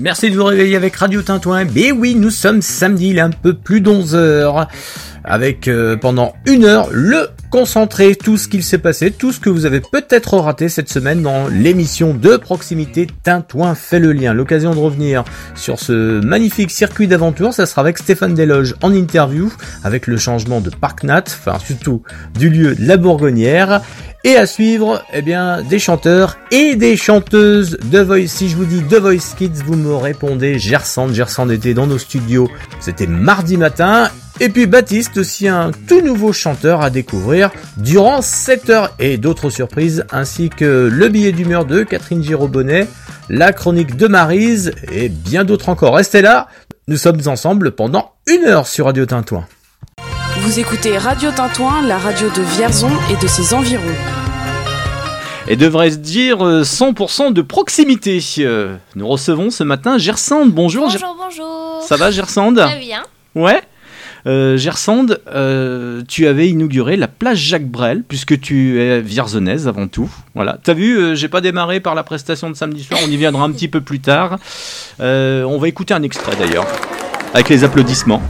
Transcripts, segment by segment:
Merci de vous réveiller avec Radio Tintouin. Mais oui, nous sommes samedi, il est un peu plus d'11 heures. Avec euh, pendant une heure le concentré, tout ce qu'il s'est passé, tout ce que vous avez peut-être raté cette semaine dans l'émission de proximité Tintouin fait le lien. L'occasion de revenir sur ce magnifique circuit d'aventure, ça sera avec Stéphane Desloges en interview, avec le changement de Parc Nat, enfin surtout du lieu de la Bourgonnière. Et à suivre, eh bien, des chanteurs et des chanteuses de Voice. Si je vous dis The Voice Kids, vous me répondez Gersand. Gersand était dans nos studios. C'était mardi matin. Et puis Baptiste, aussi un tout nouveau chanteur à découvrir durant 7 heures et d'autres surprises, ainsi que le billet d'humeur de Catherine Girobonnet, la chronique de Marise et bien d'autres encore. Restez là, nous sommes ensemble pendant une heure sur Radio Tintouin. Vous écoutez Radio Tintouin, la radio de Vierzon et de ses environs. Et devrait-se dire 100% euh, de proximité. Euh, nous recevons ce matin Gersande. Bonjour. Bonjour, bonjour. Ça va Gersande? Très bien. Ouais? Euh, Gersande, euh, tu avais inauguré la plage Jacques Brel, puisque tu es vierzonnaise avant tout. Voilà. T'as vu, j'ai pas démarré par la prestation de samedi soir, on y viendra un petit peu plus tard. on va écouter un extrait d'ailleurs, avec les applaudissements.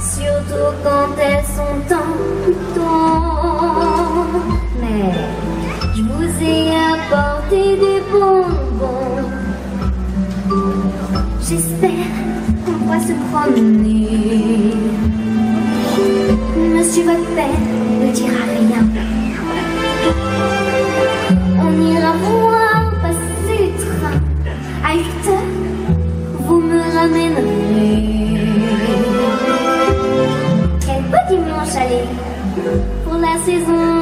Surtout quand elles sont en temps. Mais je vous ai apporté des bonbons. J'espère qu'on va se promener. Monsieur votre père pour la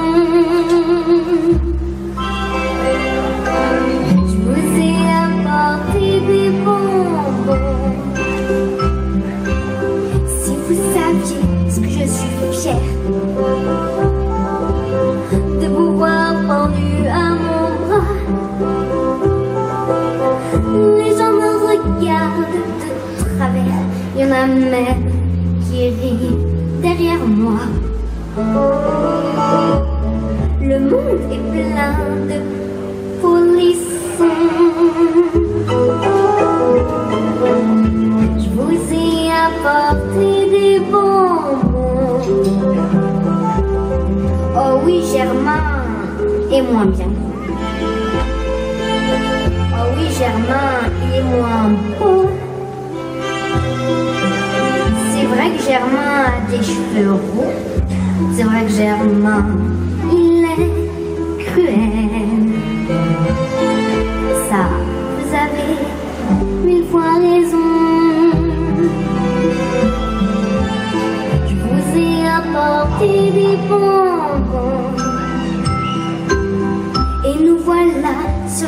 est moins bien. Oh oui, Germain, il est moins beau. C'est vrai que Germain a des cheveux roux. C'est vrai que Germain,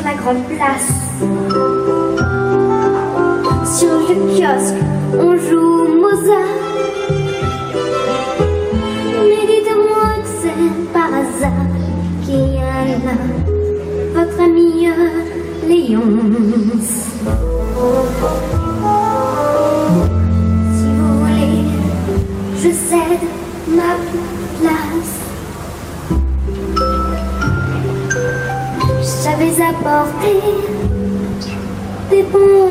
la grande place. Sur le kiosque, on joue Mozart. Mais dites-moi que c'est par hasard qu'il y en a votre ami euh, Léon. Des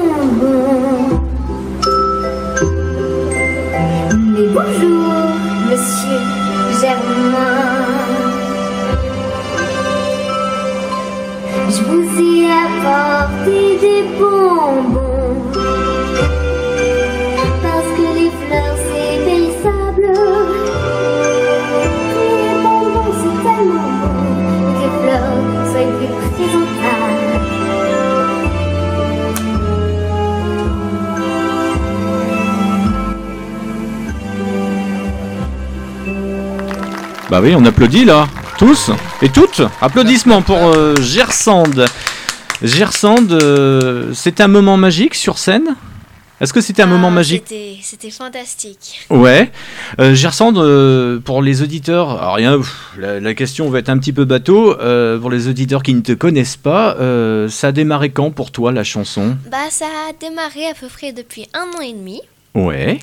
oui, on applaudit là, tous et toutes. Applaudissements pour euh, Gersande. Gersande, euh, c'était un moment magique sur scène? Est-ce que c'était un moment Ah, magique? c'était- fantastique. Ouais. Euh, Gersand, euh, pour les auditeurs, alors rien, pff, la, la question va être un petit peu bateau. euh, pour les auditeurs qui ne te connaissent pas, ça a démarré quand pour toi la chanson? Bah, ça a démarré à peu près depuis un an et demi. Ouais.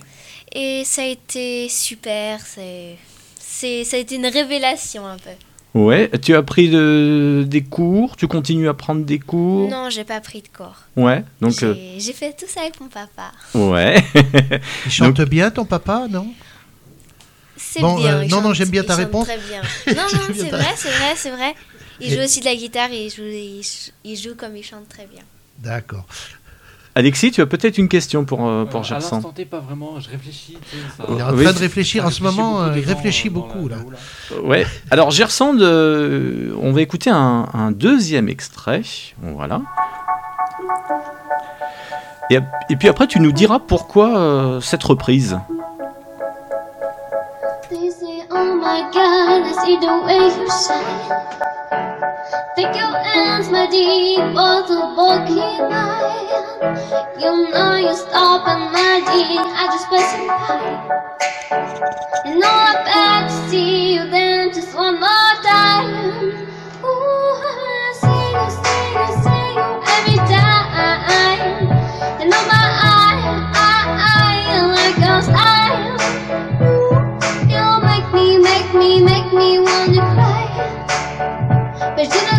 Et ça a été super. C'est, c'est, ça a été une révélation un peu. Ouais. Tu as pris de- des cours? Tu continues à prendre des cours? Non, j'ai pas pris de corps. Ouais. Donc. j'ai, euh, j'ai fait tout ça avec mon papa. ouais. Il chante bien ton papa, non? C'est Bon, bien. euh, non, non, j'aime bien ta réponse. Très bien. Non, non, c'est ta- vrai, c'est vrai, c'est vrai. Il Et- joue aussi de la guitare et il joue, il, il joue comme il chante très bien. D'accord. Alexis, tu as peut-être une question pour, euh, pour Euh, à l'instant T, pas vraiment. Je réfléchis. tu sais, ça- Il est en Oui, train de réfléchir en ce moment, euh, il gens, réfléchit euh, beaucoup la- là. là. Ouais. Alors Gersand, euh, on va écouter un, un deuxième extrait. Voilà. Et, puis après, tu nous diras pourquoi euh, cette reprise. Take your hands, my deep, of bulky line. You know you stop and my deep, I just passing by. And all I beg to see you then just one more time. Ooh, I see you, see you, see you every time. On oh, my. You make me, make me, make me wanna cry. But you just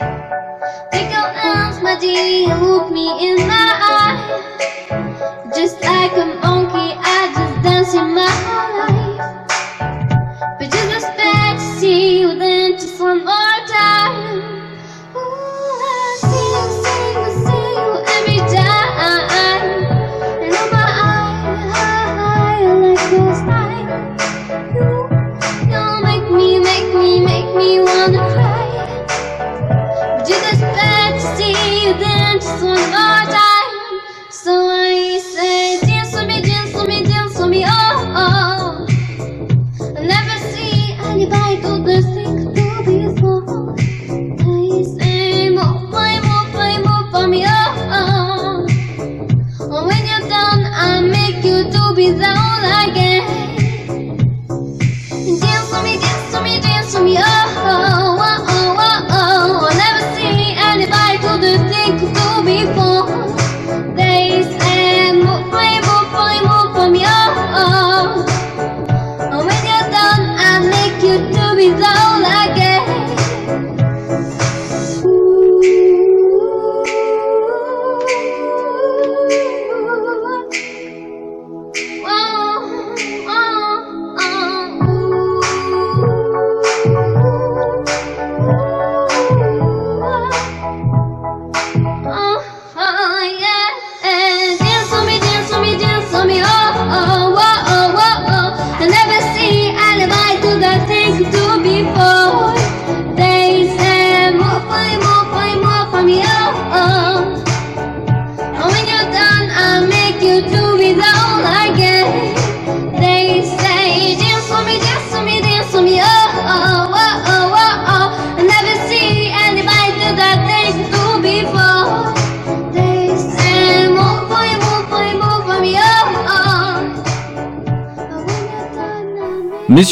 you look me in my eye. Just like a monkey, I just dance in my life. But just expect to see you then just one more time. Make me, make me, make me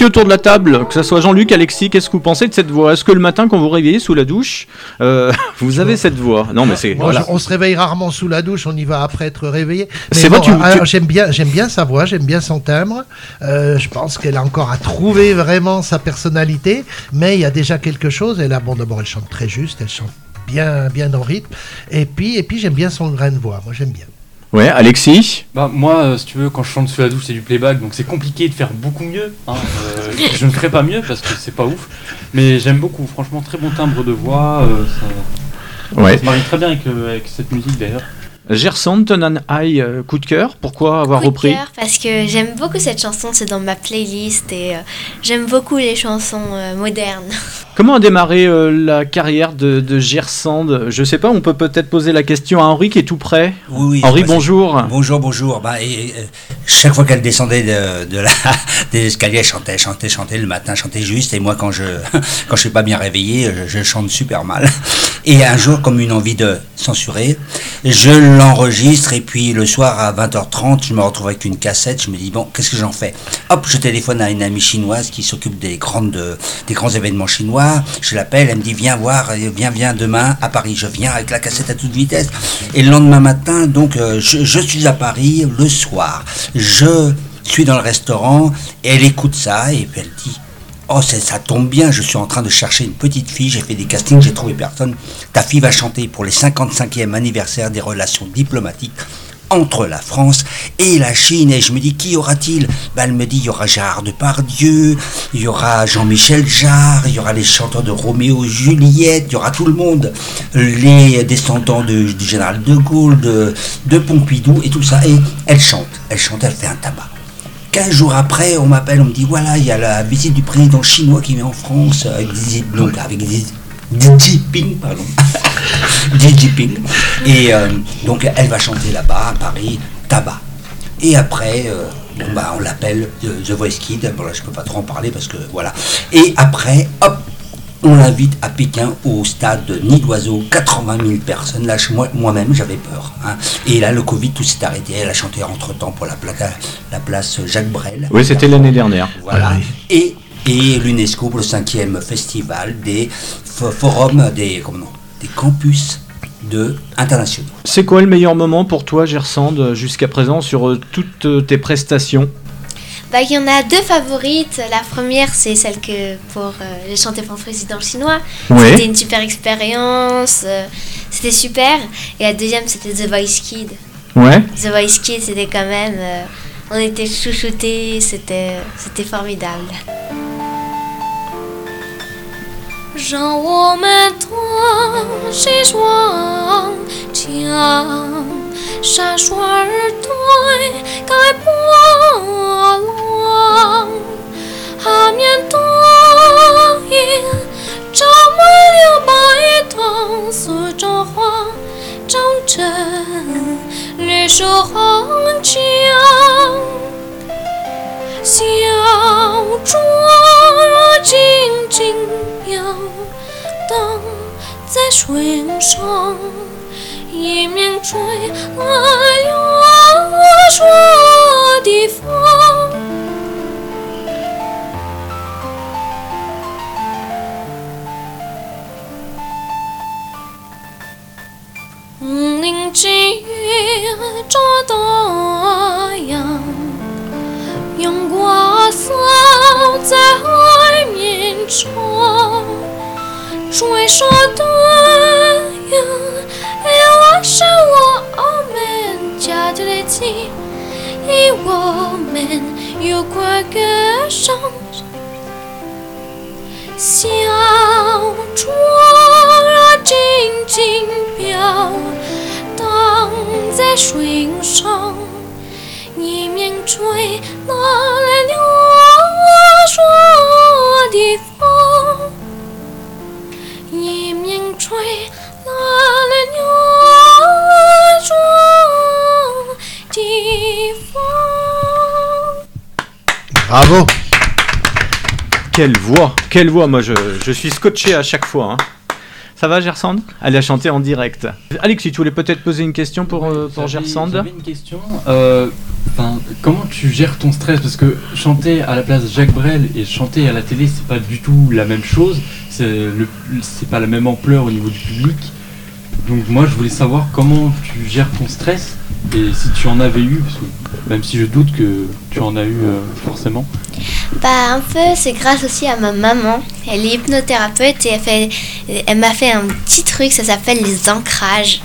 Autour de la table, que ce soit Jean-Luc, Alexis, qu'est-ce que vous pensez de cette voix? Est-ce que le matin, quand vous réveillez sous la douche, euh, vous avez cette voix? Non, mais c'est voilà. on se réveille rarement sous la douche, on y va après être réveillé. C'est bon, tu- alors, tu- j'aime bien, j'aime bien sa voix, j'aime bien son timbre. Euh, je pense qu'elle a encore à trouver vraiment sa personnalité, mais il y a déjà quelque chose. Elle a, bon, d'abord, elle chante très juste, elle chante bien, bien dans le rythme. Et puis, et puis, j'aime bien son grain de voix. Moi, j'aime bien. Ouais, Alexis. Bah, moi, euh, si tu veux, quand je chante sous la douche, c'est du playback, donc c'est compliqué de faire beaucoup mieux. hein. Euh, je ne ferai pas mieux parce que c'est pas ouf. Mais j'aime beaucoup, franchement, très bon timbre de voix. euh, ça, Ouais. ça se marie très bien avec, avec cette musique d'ailleurs. Gerson, Tonan High, euh, coup de cœur. Pourquoi avoir Coup de repris cœur, parce que j'aime beaucoup cette chanson, c'est dans ma playlist et euh, j'aime beaucoup les chansons euh, modernes. Comment a démarré euh, la carrière de, de Gersand Je sais pas, on peut peut-être poser la question à Henri qui est tout près. Oui, oui, Henri, bonjour. Bonjour, bonjour. Bah, et, et, chaque fois qu'elle descendait de, de la, des escaliers, elle chantait, chantait, chantait. Le matin, chantait juste. Et moi, quand je quand je suis pas bien réveillé, je, je chante super mal. Et un jour, comme une envie de censurer, je l'enregistre. Et puis le soir à 20h30, je me retrouve avec une cassette. Je me dis bon, qu'est-ce que j'en fais? Hop, je téléphone à une amie chinoise qui s'occupe des grandes des grands événements chinois. Je l'appelle, elle me dit viens voir, euh, viens, viens demain à Paris. Je viens avec la cassette à toute vitesse. Et le lendemain matin, donc, euh, je, suis à Paris le soir. Je suis dans le restaurant elle écoute ça et puis elle dit Oh, ça tombe bien, je suis en train de chercher une petite fille, j'ai fait des castings, j'ai trouvé personne. Ta fille va chanter pour les 55e anniversaire des relations diplomatiques entre la France et la Chine. Et je me dis, qui y aura-t-il? Ben, Elle me dit, il y aura Gérard Depardieu, il y aura Jean-Michel Jarre, il y aura les chanteurs de Roméo et Juliette, il y aura tout le monde. Les descendants de- du général de Gaulle, de Pompidou et tout ça. Et elle chante, elle chante, elle fait un tabac. 15 jours après, on m'appelle, on me dit voilà, il y a la visite du président chinois qui vient en France avec Xi, donc avec Xi, Jinping, pardon. Jinping. Et euh, donc elle va chanter là-bas à Paris, tabac. Et après, euh, bah, on l'appelle The, The Voice Kid. Bon, là, je peux pas trop en parler parce que voilà. Et après, hop, on l'invite à Pékin au stade de Nid d'Oiseau, 80 000 personnes. Là, moi-même, j'avais peur. hein. Et là, le Covid, tout s'est arrêté. Elle a chanté entre-temps pour la, pla- la place Jacques Brel. Oui, c'était l'année dernière. Voilà. Ah oui. Et, et l'UNESCO pour le cinquième festival des fo- forums, des, comment non, des campus de, internationaux. C'est quoi le meilleur moment pour toi, Gersand, jusqu'à présent sur euh, toutes euh, tes prestations? Bah, il y en a deux favorites. La première, c'est celle que pour euh, j'ai chanté pour le président chinois. C'était une super expérience. euh, c'était super. Et la deuxième, c'était The Voice Kid. Ouais. The Voice Kid, c'était quand même. euh, on était chouchoutés. C'était, c'était formidable. 让我们同谁双枪，闪烁而对该波浪，海面倒影照满了白藤，诉着花长成绿树红墙。小船儿静静飘荡在水上，一面吹来了我说的风。宁静着大面上，水说对呀，要是我们家的日子，以我们有快歌声，小船儿静静飘荡在水上。一面吹来了我说的风，一面吹来了我说的风。 Bravo Quelle voix Quelle voix Moi, je, je suis scotché à chaque fois. hein. Ça va, Gersand Elle a chanté en direct. Alexis, tu voulais peut-être poser une question pour, euh, pour J'avais- Gersand J'avais une question. Euh, enfin, comment tu gères ton stress Parce que chanter à la place de Jacques Brel et chanter à la télé, c'est pas du tout la même chose. C'est pas la même ampleur au niveau du public. Donc moi, je voulais savoir comment tu gères ton stress et si tu en avais eu, parce que même si je doute que tu en as eu euh, forcément. Bah un peu, c'est grâce aussi à ma maman. Elle est hypnothérapeute et elle, m'a fait un petit truc, ça s'appelle les ancrages.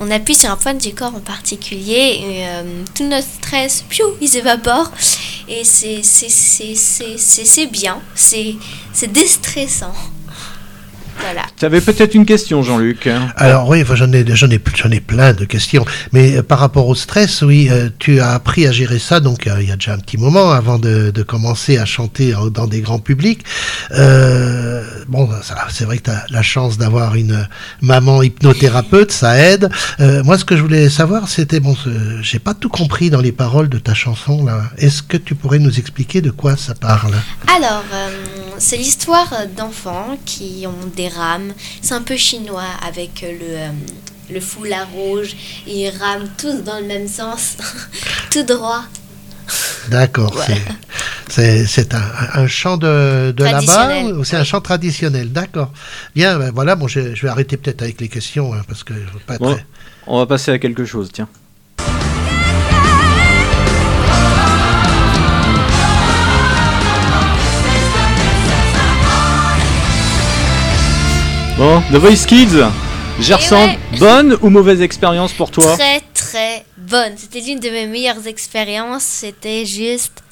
On appuie sur un point du corps en particulier et euh, tout notre stress, piou, il s'évapore. Et c'est, bien, c'est déstressant. Voilà. Tu avais peut-être une question, Jean-Luc. Alors oui, enfin, j'en ai, j'en ai, j'en ai plein de questions. Mais euh, par rapport au stress, oui, euh, tu as appris à gérer ça. Donc euh, il y a déjà un petit moment avant de, de commencer à chanter dans des grands publics. Euh, bon, ça, c'est vrai que tu as la chance d'avoir une maman hypnothérapeute, ça aide. Euh, moi, ce que je voulais savoir, c'était bon, j'ai pas tout compris dans les paroles de ta chanson là. Est-ce que tu pourrais nous expliquer de quoi ça parle? Alors, euh, c'est l'histoire d'enfants qui ont des rames. C'est un peu chinois avec le, euh, le foulard rouge. Ils rament tous dans le même sens, tout droit. D'accord, Ouais. c'est- un, un chant de, de là-bas c'est un chant traditionnel? D'accord. Bien, ben voilà, bon, je, je vais arrêter peut-être avec les questions hein, parce que je veux pas être Bon, très- on va passer à quelque chose, tiens. Bon, The Voice Kids, Gerson, ouais. bonne ou mauvaise expérience pour toi? Très très bonne. C'était l'une de mes meilleures expériences. C'était juste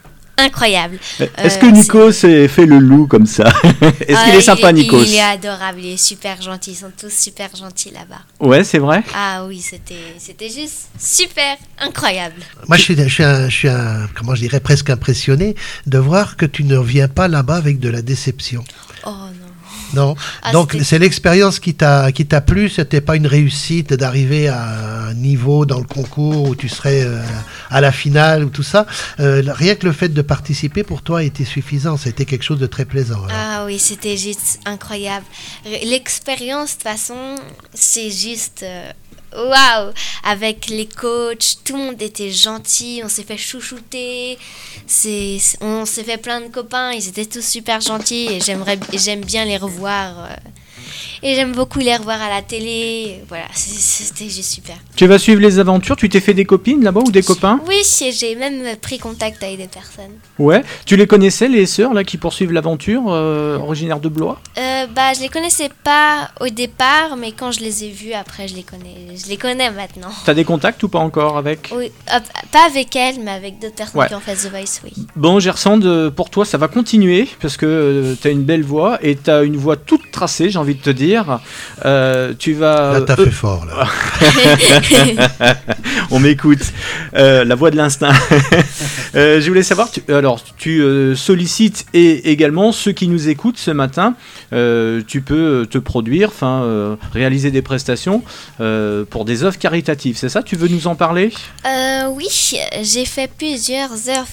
incroyable. Est-ce Euh, que Nico s'est fait le loup comme ça Est-ce qu'il Ah, est sympa, il Nikos Il est adorable, il est super gentil. Ils sont tous super gentils là-bas. Ouais, c'est vrai. Ah oui, c'était c'était juste super incroyable. Moi, je suis, je suis, un, je suis un- comment je dirais, presque impressionné de voir que tu ne viens pas là-bas avec de la déception. Oh non. Non. Ah, Donc, c'est l'expérience qui t'a qui t'a plu. C'était pas une réussite d'arriver à un niveau dans le concours où tu serais euh, à la finale ou tout ça. Euh, rien que le fait de participer pour toi était suffisant. C'était quelque chose de très plaisant. alors. Ah oui, c'était juste incroyable. L'expérience, de toute façon, c'est juste euh, waouh! Avec les coachs, tout le monde était gentil, on s'est fait chouchouter, on s'est fait plein de copains, ils étaient tous super gentils et j'aime bien les revoir. euh, et j'aime beaucoup les revoir à la télé. Voilà, c'était juste super. Tu vas suivre les aventures. Tu t'es fait des copines là-bas ou des copains? Oui, j'ai même pris contact avec des personnes. Ouais. Tu les connaissais, les sœurs là qui poursuivent l'aventure, euh, originaires de Blois? Euh, bah, je les connaissais pas au départ, mais quand je les ai vus, après, je les connais. Je les connais maintenant. T'as des contacts ou pas encore avec? Oui, pas avec elles, mais avec d'autres personnes Ouais. qui ont fait The Voice, oui. Bon, Gersand, pour toi, ça va continuer parce que euh, t'as une belle voix et t'as une voix toute tracée, j'ai envie de te dire. Euh, tu vas. Là, t'as euh, fait fort. Là. On m'écoute. Euh, la voix de l'instinct. Euh, je voulais savoir, tu, alors, tu euh, sollicites et également ceux qui nous écoutent ce matin. euh, tu peux te produire, enfin, euh, réaliser des prestations euh, pour des œuvres caritatives. C'est ça Tu veux nous en parler? Euh, oui, j'ai fait plusieurs œuvres.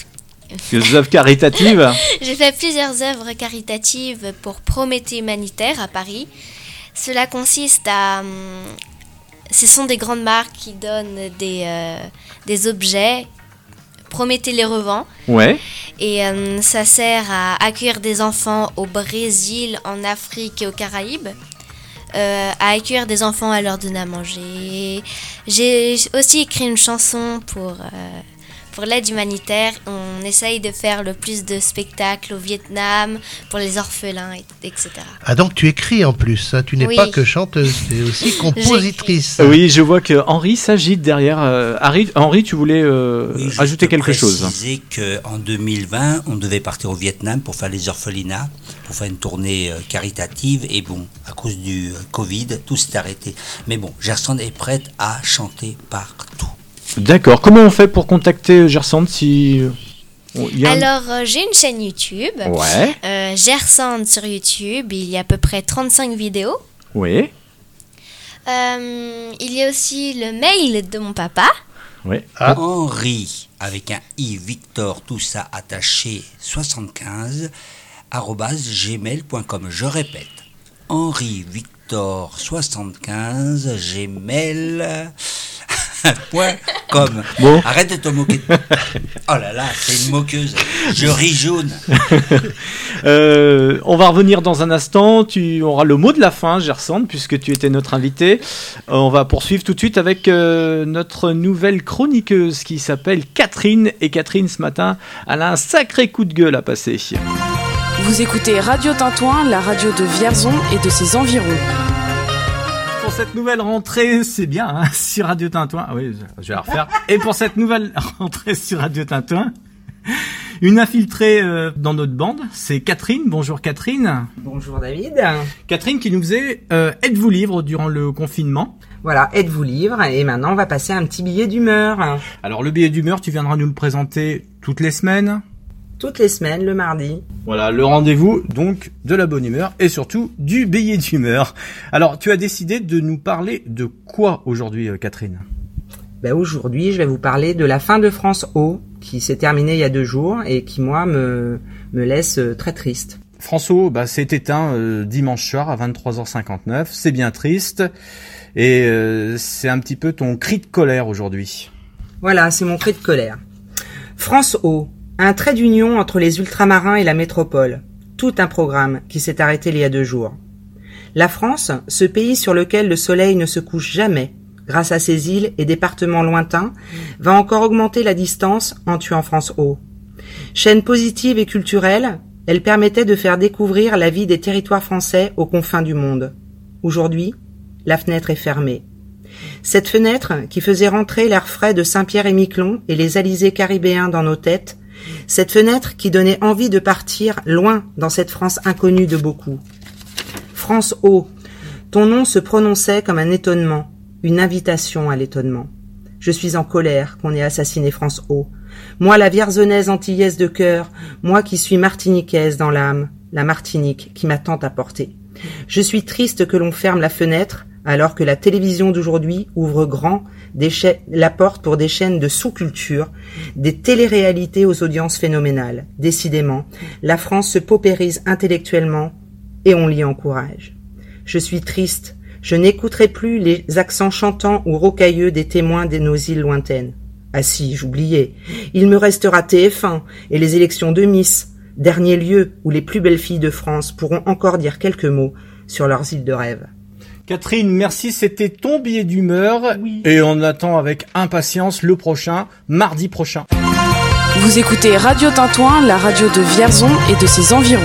Des œuvres caritatives? J'ai fait plusieurs œuvres caritatives pour Prométhée Humanitaire à Paris. Cela consiste à. hum, Ce sont des grandes marques qui donnent des, euh, des objets. Prométhée les revend. Ouais. Et euh, ça sert à accueillir des enfants au Brésil, en Afrique et aux Caraïbes. Euh, à accueillir des enfants, à leur donner à manger. J'ai aussi écrit une chanson pour, euh, pour l'aide humanitaire. On essaye de faire le plus de spectacles au Vietnam, pour les orphelins, et- etc. Ah donc tu écris en plus. hein. Tu n'es Oui. pas que chanteuse, tu es aussi compositrice. Oui, je vois que Henri s'agite derrière. Euh, Harry- Henri, tu voulais euh, Oui, ajouter quelque chose préciser qu'en 2020, on devait partir au Vietnam pour faire les orphelinats, pour faire une tournée euh, caritative. Et bon, à cause du Covid, tout s'est arrêté. Mais bon, Gerson est prête à chanter partout. D'accord. Comment on fait pour contacter Gersand si euh, a Alors, euh, j'ai une chaîne YouTube. Ouais. Euh, Gersand sur YouTube. Il y a à peu près 35 vidéos. Oui. Euh, il y a aussi le mail de mon papa. Oui. Ah. Henri, avec un i, Victor, tout ça attaché, 75, arobase gmail.com. Je répète, Henri Victor 75 gmail. Point com. Bon. Arrête de te moquer. de- Oh là là, c'est une moqueuse. Je ris jaune. Euh, on va revenir dans un instant. Tu auras le mot de la fin, Gersand, puisque tu étais notre invité. Euh, on va poursuivre tout de suite avec euh, notre nouvelle chroniqueuse qui s'appelle Catherine. Et Catherine, ce matin, elle a un sacré coup de gueule à passer. Vous écoutez Radio Tintouin, la radio de Vierzon et de ses environs. Pour cette nouvelle rentrée, c'est bien, hein, sur Radio Tintouin. Ah oui, je vais la refaire. Et pour cette nouvelle rentrée sur Radio Tintouin, Une infiltrée euh, dans notre bande, c'est Catherine. Bonjour Catherine. Bonjour David. Catherine qui nous faisait euh, Êtes-vous libre durant le confinement? Voilà, êtes-vous libre? Et maintenant, on va passer à un petit billet d'humeur. Alors le billet d'humeur, tu viendras nous le présenter toutes les semaines Toutes les semaines, le mardi. Voilà, le rendez-vous donc de la bonne humeur et surtout du billet d'humeur. Alors, tu as décidé de nous parler de quoi aujourd'hui, euh, Catherine? Ben, Aujourd'hui, je vais vous parler de la fin de France O, qui s'est terminée il y a deux jours et qui, moi, me, me laisse euh, très triste. François, bah, s'est éteint euh, dimanche soir à 23h59. C'est bien triste. Et euh, c'est un petit peu ton cri de colère aujourd'hui. Voilà, c'est mon cri de colère. France O, un trait d'union entre les ultramarins et la métropole. Tout un programme qui s'est arrêté il y a deux jours. La France, ce pays sur lequel le soleil ne se couche jamais, grâce à ses îles et départements lointains, va encore augmenter la distance en tuant France O. Chaîne positive et culturelle, elle permettait de faire découvrir la vie des territoires français aux confins du monde. Aujourd'hui, la fenêtre est fermée. Cette fenêtre, qui faisait rentrer l'air frais de Saint-Pierre et Miquelon et les alizés caribéens dans nos têtes, cette fenêtre qui donnait envie de partir loin dans cette France inconnue de beaucoup. France O, ton nom se prononçait comme un étonnement, une invitation à l'étonnement. Je suis en colère qu'on ait assassiné France O. Moi, la vierzonnaise antillaise de cœur, moi qui suis martiniquaise dans l'âme, la Martinique qui m'a tant apporté. Je suis triste que l'on ferme la fenêtre, alors que la télévision d'aujourd'hui ouvre grand des la porte pour des chaînes de sous-culture, des téléréalités aux audiences phénoménales. Décidément, la France se paupérise intellectuellement et on l'y encourage. Je suis triste, je n'écouterai plus les accents chantants ou rocailleux des témoins de nos îles lointaines. Ah si, j'oubliais. Il me restera TF1 et les élections de Miss, dernier lieu où les plus belles filles de France pourront encore dire quelques mots sur leurs îles de rêve. Catherine, merci, c'était ton billet d'humeur. Et on attend avec impatience le prochain, mardi prochain. Vous écoutez Radio Tintouin, la radio de Vierzon et de ses environs.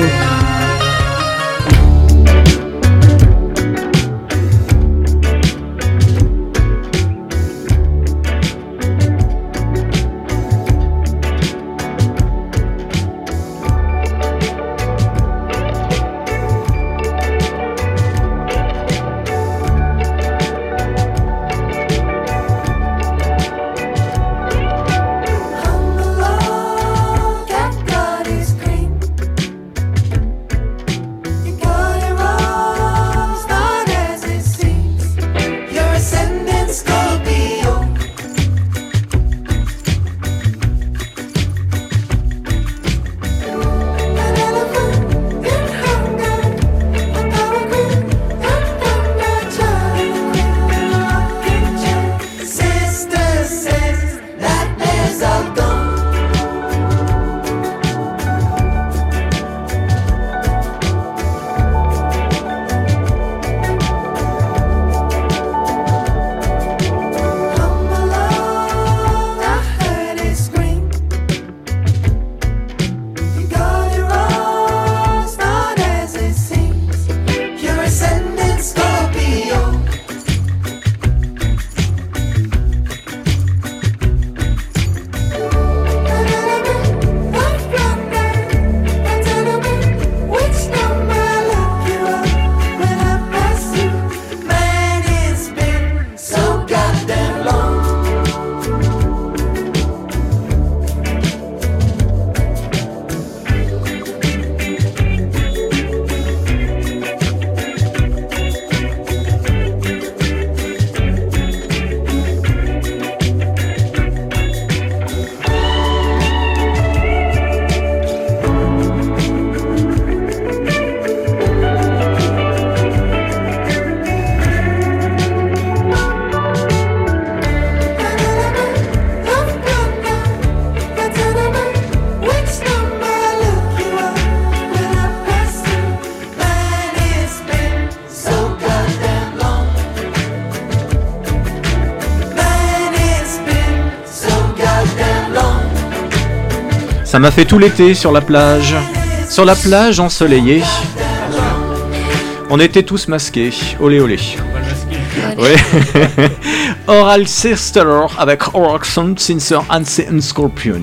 Ça m'a fait tout l'été sur la plage. Sur la plage ensoleillée. On était tous masqués. Olé olé. Oui. Oral Sister avec Oral Sincer and Scorpion.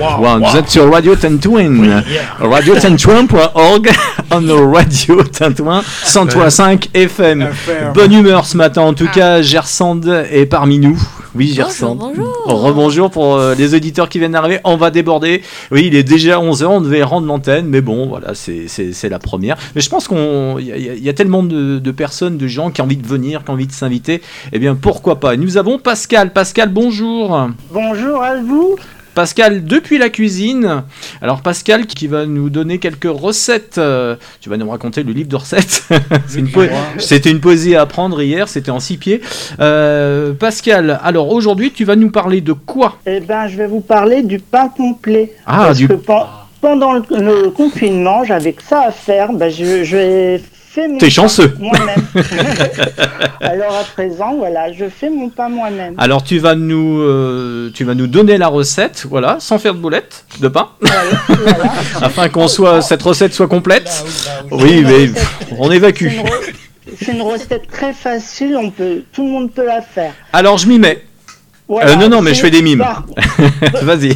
Wow, Vous êtes sur Radio Tintouin. Radio Tintouin.org on Radio Tintouin 103.5 FM. Bonne humeur ce matin en tout cas. Gersande est parmi nous. Oui, Gersande. bonjour. Rebonjour pour euh, les auditeurs qui viennent d'arriver. On va déborder. Oui, il est déjà 11h. On devait rendre l'antenne. Mais bon, voilà, c'est- la première. Mais je pense qu'on il y, a- y tellement de, de personnes, de gens qui ont envie de venir, qui ont envie de s'inviter. Eh bien, pourquoi pas? Nous avons Pascal. Pascal, bonjour. Bonjour à vous. Pascal depuis la cuisine. Alors Pascal qui va nous donner quelques recettes. Euh, tu vas nous raconter le livre de recettes. C'est une po- C'était une poésie à apprendre hier, c'était en six pieds. Euh, Pascal, alors aujourd'hui tu vas nous parler de quoi? Eh ben, je vais vous parler du pain complet. Ah, Parce du- que pen- pendant le, le confinement, j'avais que ça à faire. Ben, je, je fais mon T'es pain chanceux. moi-même. Alors à présent, voilà, je fais mon pain moi-même. Alors tu vas nous euh, tu vas nous donner la recette, voilà, sans faire de boulettes de pain, afin qu'on soit cette recette soit complète. Oui, mais pff, on C'est évacue. une, re- c'est une recette très facile. On peut, tout le monde peut la faire. Alors je m'y mets. Voilà, Euh, non non, mais c'est- je fais des mimes. Par, Vas-y.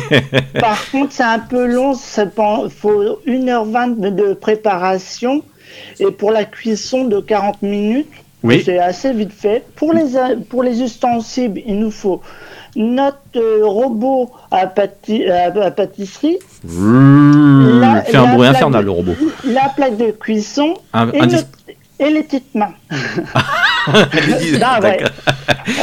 par contre, c'est un peu long. Il faut 1h20 de- de préparation. Et pour la cuisson de 40 minutes, Oui. c'est assez vite fait. Pour les, pour les ustensiles, il nous faut notre euh, robot à, pâti- à- à pâtisserie, Mmh, La- fait un bruit infernal de- le robot. la plaque de cuisson Un- et, notre- et les petites mains. Ah ouais. d'accord.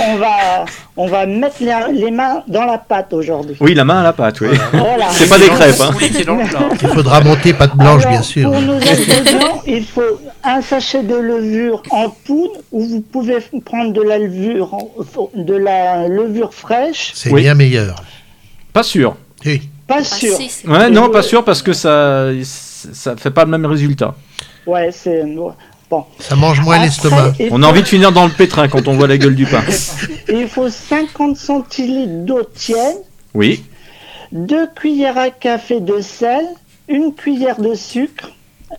On va, on va mettre les, les mains dans la pâte aujourd'hui. Oui, la main à la pâte, oui. Voilà. C'est pas des crêpes. Hein. Il faudra monter pâte blanche, Alors, bien sûr. Pour nos ingrédients, il faut un sachet de levure en poudre ou vous pouvez prendre de la levure, de la levure fraîche. C'est Oui. bien meilleur. Pas sûr. Oui. Pas Ah, sûr. si, c'est- Ouais, non, pas sûr parce que ça ça fait pas le même résultat. Ouais, c'est bon. Ça mange moins l'estomac. On a envie de finir dans le pétrin quand on voit la gueule du pain. Il faut 50 centilitres d'eau tiède, Oui. deux cuillères à café de sel, une cuillère de sucre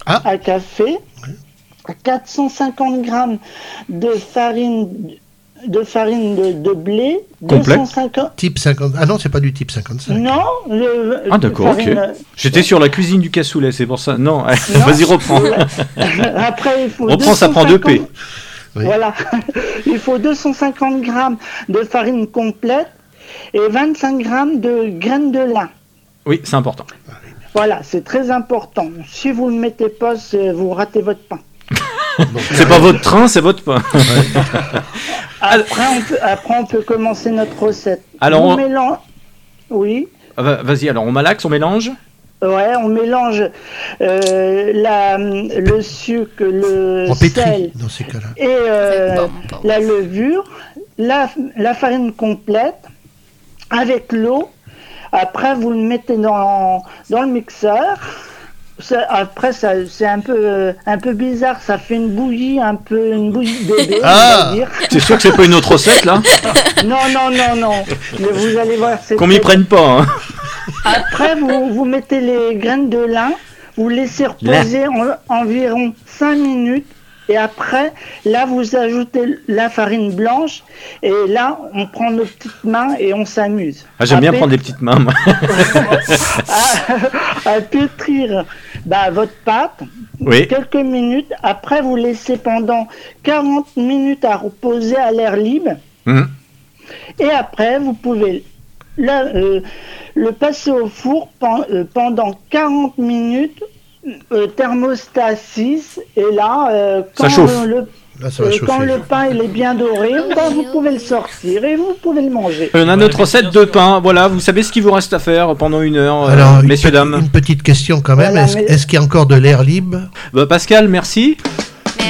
Ah. à café, 450 grammes de farine de farine de, de blé, Complet. 250 Type 50. Ah non, c'est pas du type 55. non, le, Ah d'accord, ok. farine, J'étais sur la cuisine du cassoulet, c'est pour ça. Non, vas-y reprends. Après, il faut Reprends, ça prend deux P. 250 Oui. Voilà. Il faut 250 grammes de farine complète et 25 grammes de graines de lin. Oui, c'est important. Voilà, c'est très important. Si vous ne le mettez pas, c'est- vous ratez votre pain. C'est pas votre train, c'est votre pain. Après, on peut, après, on peut commencer notre recette. Alors, on- mélan- Oui. Ah, va- Vas-y, alors on malaxe, on mélange? Ouais, on mélange euh, la, le sucre, le En sel pétri, dans ces cas-là. et euh, bon. la levure, la, la farine complète avec l'eau. Après, vous le mettez dans, dans le mixeur. Ça- après, ça- c'est un peu, euh, un peu bizarre. Ça fait une bouillie, un peu une bouillie de bébé, Ah. T'es sûr que c'est pas une autre recette là Non, non, non, non. Mais vous allez voir. c'est Qu'on m'y prenne pas. Hein. Après, vous, vous mettez les graines de lin, vous laissez reposer en- environ 5 minutes. Et après, là, vous ajoutez la farine blanche. Et là, on prend nos petites mains et on s'amuse. Ah, J'aime bien prendre des petites mains. moi. à, à pétrir bah, votre pâte Oui. quelques minutes. Après, vous laissez pendant 40 minutes à reposer à l'air libre. Mhm. Et après, vous pouvez la- euh, le passer au four pen- euh, pendant 40 minutes, euh, thermostat 6. Et là, euh, Ça quand, chauffe. le, Là, ça va euh, chauffer. quand le pain il est bien doré, bah, vous pouvez le sortir et vous pouvez le manger. On a notre recette de pain. Voilà, vous savez ce qu'il vous reste à faire pendant une heure, euh, Alors, une, messieurs, dames. une petite question quand même. Voilà, Est-ce mais- est-ce qu'il y a encore de l'air libre? Bah, Pascal, merci.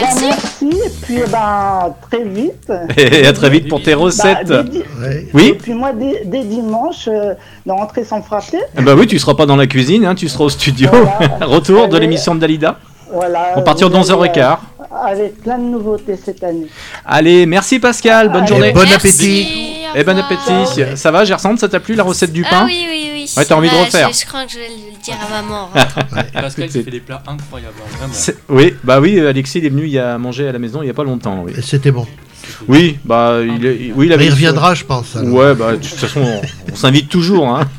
Bah, Merci. merci, et puis eh ben, très vite. Et à très vite pour tes Bah, recettes. Ouais. Et Oui puis moi, dès, dès dimanche, euh, dans Entrée sans frapper, Eh Bah oui, tu seras pas dans la cuisine, hein, tu seras au studio. Voilà. Retour de l'émission de Dalida. voilà. On partira vous dans allez, 11h15. euh, avec plein de nouveautés cette année. Allez, merci Pascal, bonne Allez, journée. bon appétit. Et bon revoir. appétit. Ça va, Gersande, ça t'a plu la recette du pain Ah oui, oui, oui. Ouais, t'as envie de refaire. Je, je crois que je vais le dire à maman. hein. Pascal C'est- qui fait des plats incroyables, hein, vraiment. Oui, bah oui, Alexis il est venu il y a manger à la maison il y a pas longtemps. Oui. Et C'était bon. Oui, bah il, est- oui, il avait il reviendra, je pense. alors. Ouais, bah de toute façon, on, on s'invite toujours. Hein.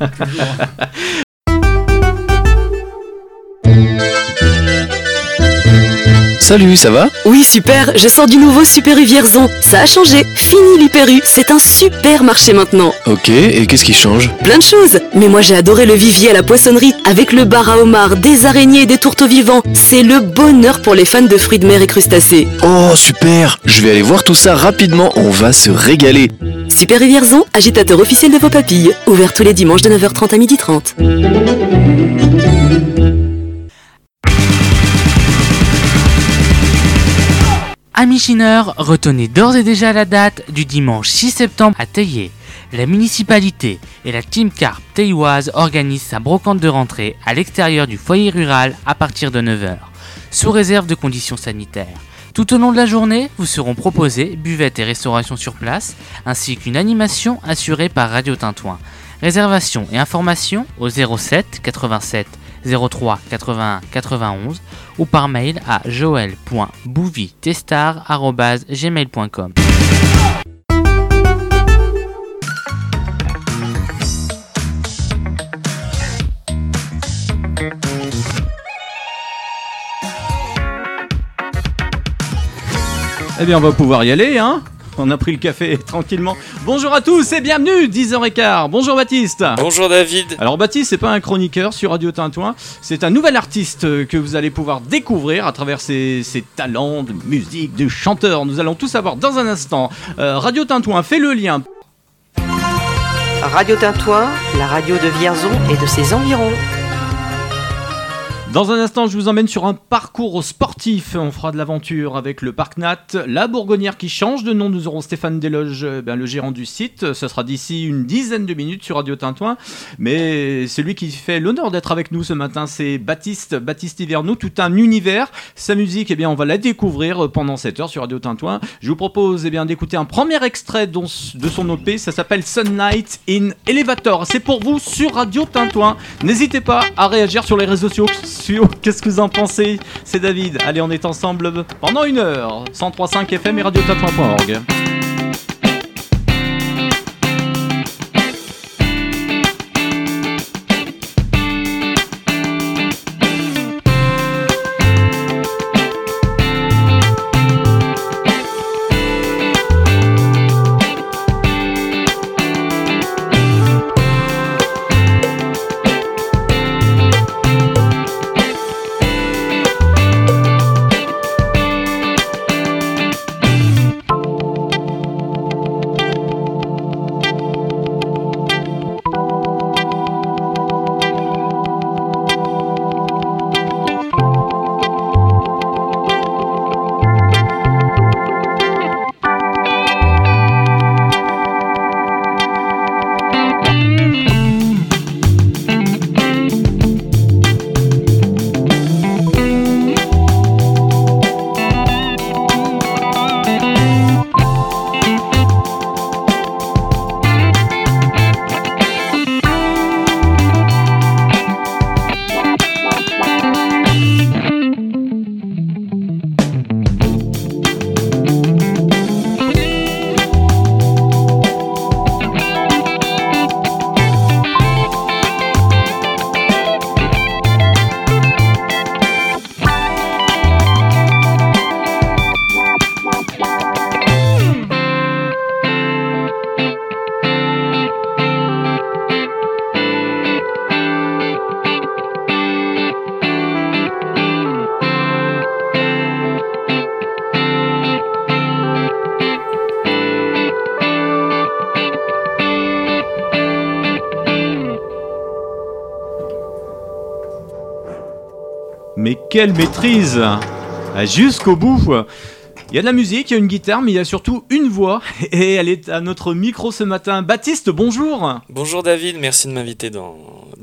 Salut, ça va? Oui, super, je sors du nouveau Super U Vierzon. Ça a changé. Fini l'Hyper U, c'est un super marché maintenant. Ok, et qu'est-ce qui change? Plein de choses. Mais moi j'ai adoré le vivier à la poissonnerie avec le bar à homard, des araignées et des tourteaux vivants. C'est le bonheur pour les fans de fruits de mer et crustacés. Oh, super Je vais aller voir tout ça rapidement, on va se régaler. Super U Vierzon, agitateur officiel de vos papilles. Ouvert tous les dimanches de 9h30 à 12h30. Amis chineurs, retenez d'ores et déjà la date du dimanche 6 septembre à Théier. La municipalité et la Team Carp théoise organisent sa brocante de rentrée à l'extérieur du foyer rural à partir de 9h, sous réserve de conditions sanitaires. Tout au long de la journée, vous seront proposés buvettes et restauration sur place, ainsi qu'une animation assurée par Radio Tintouin. Réservation et informations au 07 87 03 81 91 ou par mail à joël.bouvitestar.gmail.com. Eh bien, on va pouvoir y aller, hein On a pris le café tranquillement. Bonjour à tous et bienvenue, 10h15. Bonjour Baptiste. Bonjour David. Alors Baptiste, c'est pas un chroniqueur sur Radio Tintouin, c'est un nouvel artiste que vous allez pouvoir découvrir à travers ses, ses talents de musique, de chanteur. Nous allons tout savoir dans un instant. Euh, Radio Tintouin fait le lien. Radio Tintouin, la radio de Vierzon et de ses environs. Dans un instant, je vous emmène sur un parcours sportif. On fera de l'aventure avec le Parc Nat, la Bourgonnière qui change de nom. Nous aurons Stéphane Desloges, euh, ben, le gérant du site. Ce sera d'ici une dizaine de minutes sur Radio Tintouin. Mais celui qui fait l'honneur d'être avec nous ce matin, c'est Baptiste, Baptiste Hiverneau. Tout un univers. Sa musique, eh bien, on va la découvrir pendant cette heure sur Radio Tintouin. Je vous propose eh bien, d'écouter un premier extrait de son OP. Ça s'appelle Sunlight in Elevator. C'est pour vous sur Radio Tintouin. N'hésitez pas à réagir sur les réseaux sociaux. Qu'est-ce que vous en pensez C'est David. Allez, on est ensemble pendant une heure. 103.5 FM et radiotintouin.org. quelle maîtrise Jusqu'au bout Il y a de la musique, il y a une guitare, mais il y a surtout une voix. Et elle est à notre micro ce matin. Baptiste, bonjour Bonjour David, merci de m'inviter dans,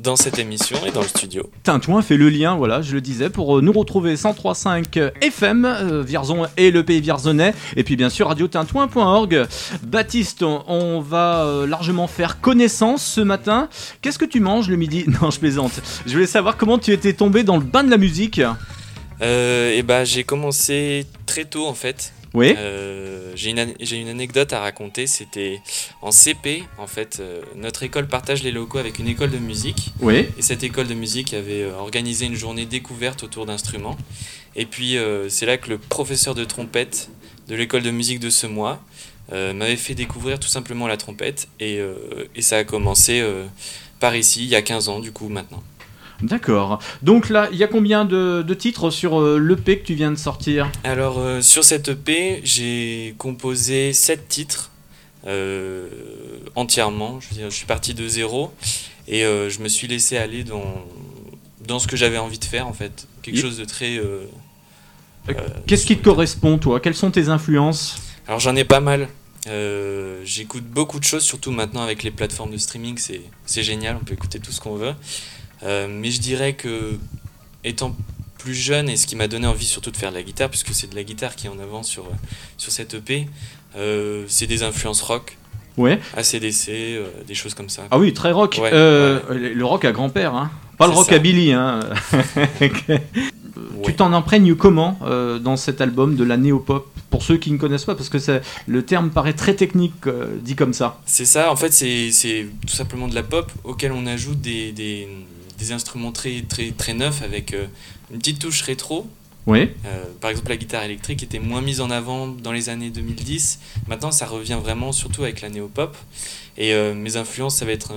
dans cette émission et dans le studio. Tintouin fait le lien, voilà, je le disais, pour euh, nous retrouver 103.5 FM, euh, Vierzon et le pays vierzonais, et puis bien sûr radiotintouin.org. Baptiste, on, on va euh, largement faire connaissance ce matin. Qu'est-ce que tu manges le midi? Non, je plaisante. Je voulais savoir comment tu étais tombé dans le bain de la musique. Euh, et bah j'ai commencé très tôt en fait. Oui. j'ai une, une anecdote à raconter. C'était en CP, en fait, euh, notre école partage les locaux avec une école de musique. Oui. Et cette école de musique avait euh, organisé une journée découverte autour d'instruments. Et puis euh, c'est là que le professeur de trompette de l'école de musique de ce mois euh, m'avait fait découvrir tout simplement la trompette. Et, euh, et ça a commencé euh, par ici, il y a 15 ans, du coup, maintenant. D'accord. Donc là, il y a combien de, de titres sur euh, l'EP que tu viens de sortir? Alors euh, sur cette EP, j'ai composé 7 titres euh, entièrement. Je veux dire, je suis parti de zéro et je me suis laissé aller dans, dans ce que j'avais envie de faire en fait. Quelque Yep. chose de très... Qu'est-ce qui te correspond, toi? Quelles sont tes influences? Alors j'en ai pas mal. Euh, J'écoute beaucoup de choses, surtout maintenant avec les plateformes de streaming, c'est c'est génial, on peut écouter tout ce qu'on veut. Euh, mais je dirais que étant plus jeune et ce qui m'a donné envie surtout de faire de la guitare, puisque c'est de la guitare qui est en avant sur, sur cette EP, euh, c'est des influences rock. Ouais. ACDC, euh, des choses comme ça. Ah oui, très rock. Ouais, Euh, Le rock à grand-père, hein. Pas le C'est rock ça. à Billy, hein. Tu t'en imprègnes comment euh, dans cet album de la néo-pop? Pour ceux qui ne connaissent pas, parce que le terme paraît très technique euh, dit comme ça. C'est ça, en fait, c'est c'est tout simplement de la pop auquel on ajoute des, des, des instruments très, très, très neufs avec euh, une petite touche rétro. Oui. Euh, par exemple, la guitare électrique était moins mise en avant dans les années 2010. Maintenant, ça revient vraiment, surtout avec la néo-pop. Et euh, mes influences, ça va être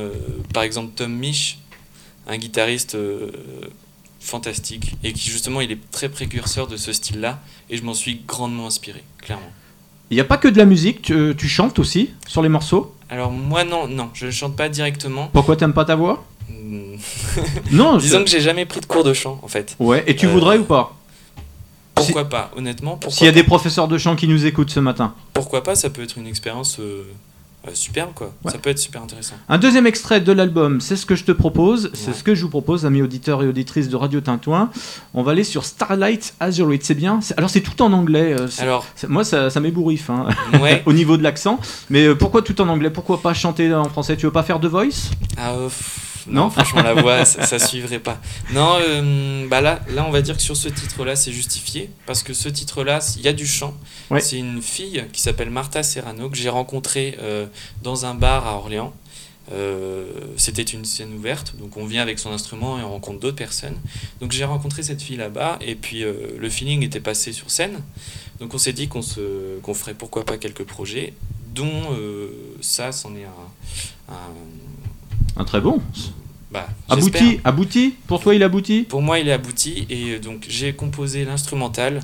par exemple Tom Misch, un guitariste fantastique et qui justement il est très précurseur de ce style-là. Et je m'en suis grandement inspiré, clairement. Il n'y a pas que de la musique, tu, tu chantes aussi sur les morceaux? Alors moi non, non, je ne chante pas directement. Pourquoi t'aimes pas ta voix? Non, Disons que j'ai jamais pris de cours de chant en fait. Ouais, et tu Euh, voudrais ou pas Pourquoi pas Honnêtement, S'il y a des professeurs de chant qui nous écoutent ce matin. Pourquoi pas Ça peut être une expérience euh, euh, superbe quoi. Ouais. Ça peut être super intéressant. Un deuxième extrait de l'album, c'est ce que je te propose, c'est ce que je vous propose, amis auditeurs et auditrices de Radio Tintouin. On va aller sur Starlight Azurite, c'est bien Alors c'est tout en anglais. Alors- moi ça, ça m'ébouriffe hein, Ouais. au niveau de l'accent. Mais pourquoi tout en anglais? Pourquoi pas chanter en français? Tu veux pas faire de voice? Ah, euh, Non franchement, la voix, ça, ça suivrait pas. Non, euh, bah là, là, on va dire que sur ce titre-là, c'est justifié. Parce que ce titre-là, il y a du chant. Ouais. C'est une fille qui s'appelle Martha Serrano, que j'ai rencontrée euh, dans un bar à Orléans. Euh, C'était une scène ouverte, donc on vient avec son instrument et on rencontre d'autres personnes. Donc j'ai rencontré cette fille là-bas, et puis euh, le feeling était passé sur scène. Donc on s'est dit qu'on se, qu'on ferait pourquoi pas quelques projets, dont euh, ça, c'en est un- un Un très bon. bah, Abouti, abouti Pour toi il aboutit? Pour moi, il est abouti et euh, donc j'ai composé l'instrumental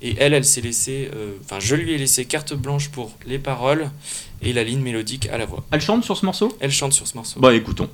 et elle, elle s'est laissée, euh, enfin je lui ai laissé carte blanche pour les paroles et la ligne mélodique à la voix. Elle chante sur ce morceau? Elle chante sur ce morceau. Bah écoutons.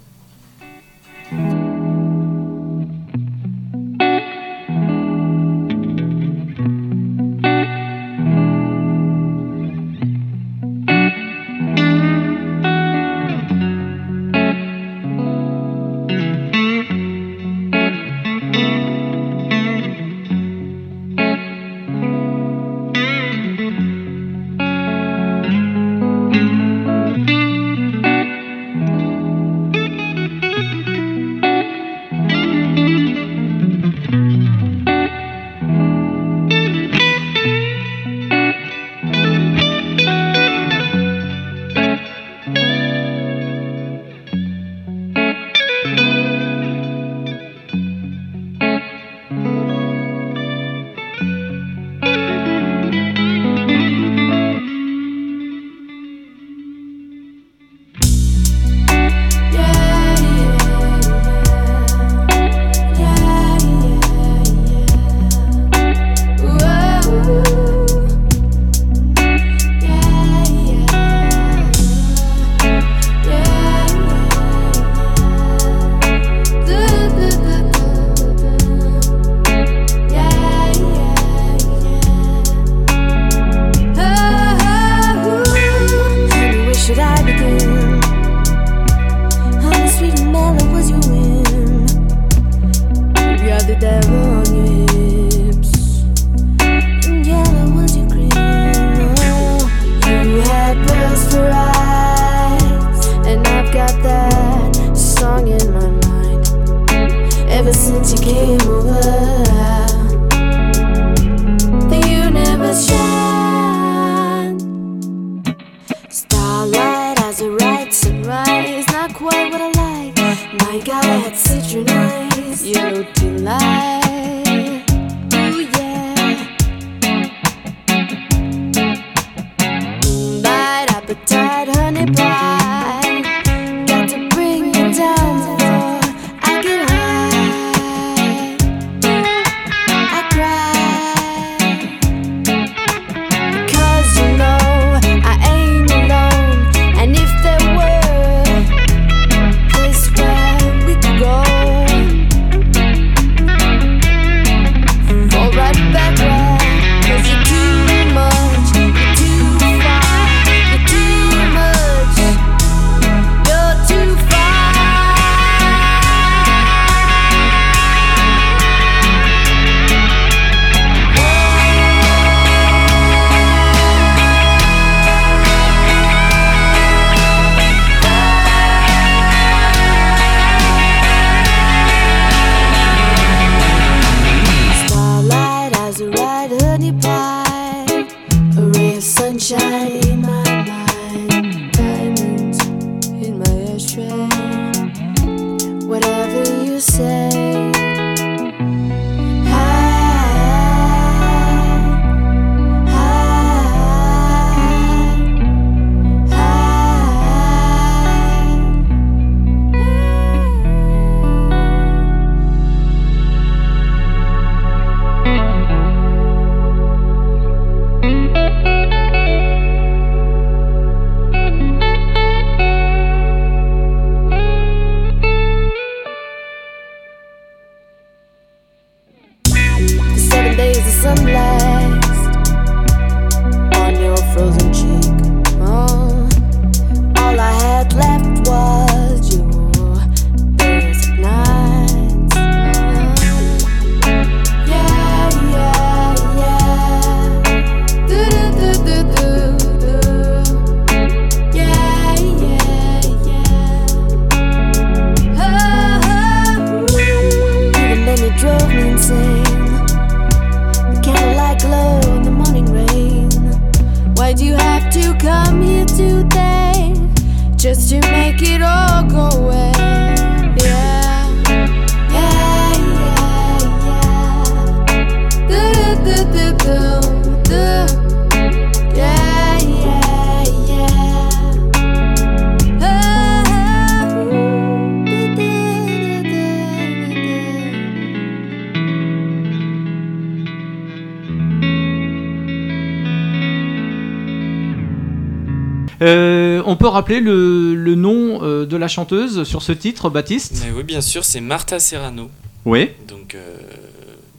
Rappeler le, le nom euh, de la chanteuse sur ce titre, Baptiste Mais oui, bien sûr, c'est Marta Serrano. Oui. Donc, euh,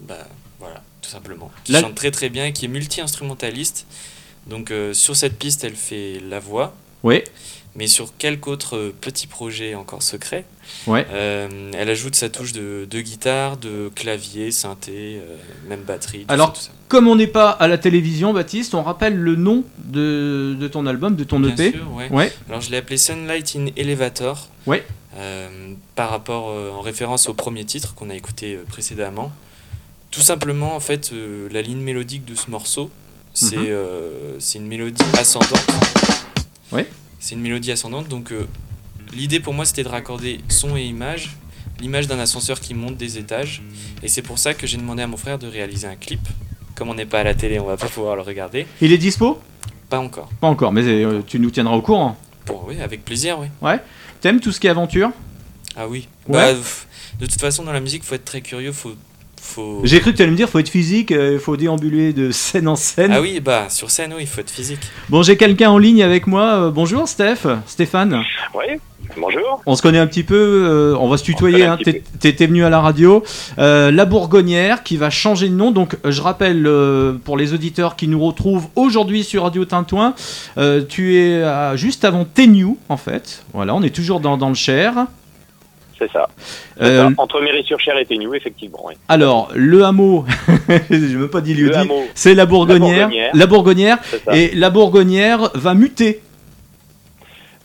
bah, voilà, tout simplement. Qui La- chante très très bien, qui est multi-instrumentaliste. Donc, euh, sur cette piste, elle fait la voix. Oui. Mais sur quelques autres euh, petits projets encore secrets, Ouais. euh, elle ajoute sa touche de, de guitare, de clavier, synthé, euh, même batterie. Alors, ça, tout ça. comme on n'est pas à la télévision, Baptiste, on rappelle le nom de, de ton album, de ton Bien EP. sûr, ouais. ouais. Alors je l'ai appelé Sunlight in Elevator. Ouais. euh, par rapport, en référence au premier titre qu'on a écouté précédemment. Tout simplement, en fait, la ligne mélodique de ce morceau, c'est Mhm. une mélodie ascendante. Ouais. C'est une mélodie ascendante, donc euh, l'idée pour moi c'était de raccorder son et image, l'image d'un ascenseur qui monte des étages, et c'est pour ça que j'ai demandé à mon frère de réaliser un clip. Comme on n'est pas à la télé, on va pas pouvoir le regarder. Il est dispo? Pas encore. Pas encore, mais euh, tu nous tiendras au courant. Bon, oui, avec plaisir, oui. Ouais. T'aimes tout ce qui est aventure? Ah oui. Ouais. Bah, de toute façon, dans la musique, faut être très curieux, faut. Faut... J'ai cru que tu allais me dire, faut être physique, il faut déambuler de scène en scène. Ah oui, bah, sur scène, oui, il faut être physique. Bon, j'ai quelqu'un en ligne avec moi. Euh, bonjour, Steph, Stéphane. Oui, bonjour. On se connaît un petit peu, euh, on va se tutoyer, hein, t'étais venu à la radio. Euh, la Bourgonnière qui va changer de nom, donc je rappelle euh, pour les auditeurs qui nous retrouvent aujourd'hui sur Radio Tintouin, euh, tu es à- juste avant Téniou en fait, voilà, on est toujours dans, dans le Cher. C'est ça. Euh, ça. Entre Méry-sur-Cher et Téniou, effectivement. oui. Alors, le hameau, je ne veux pas lieu dit, hameau. c'est la Bourgonnière. La Bourgonnière. La et la Bourgonnière va muter.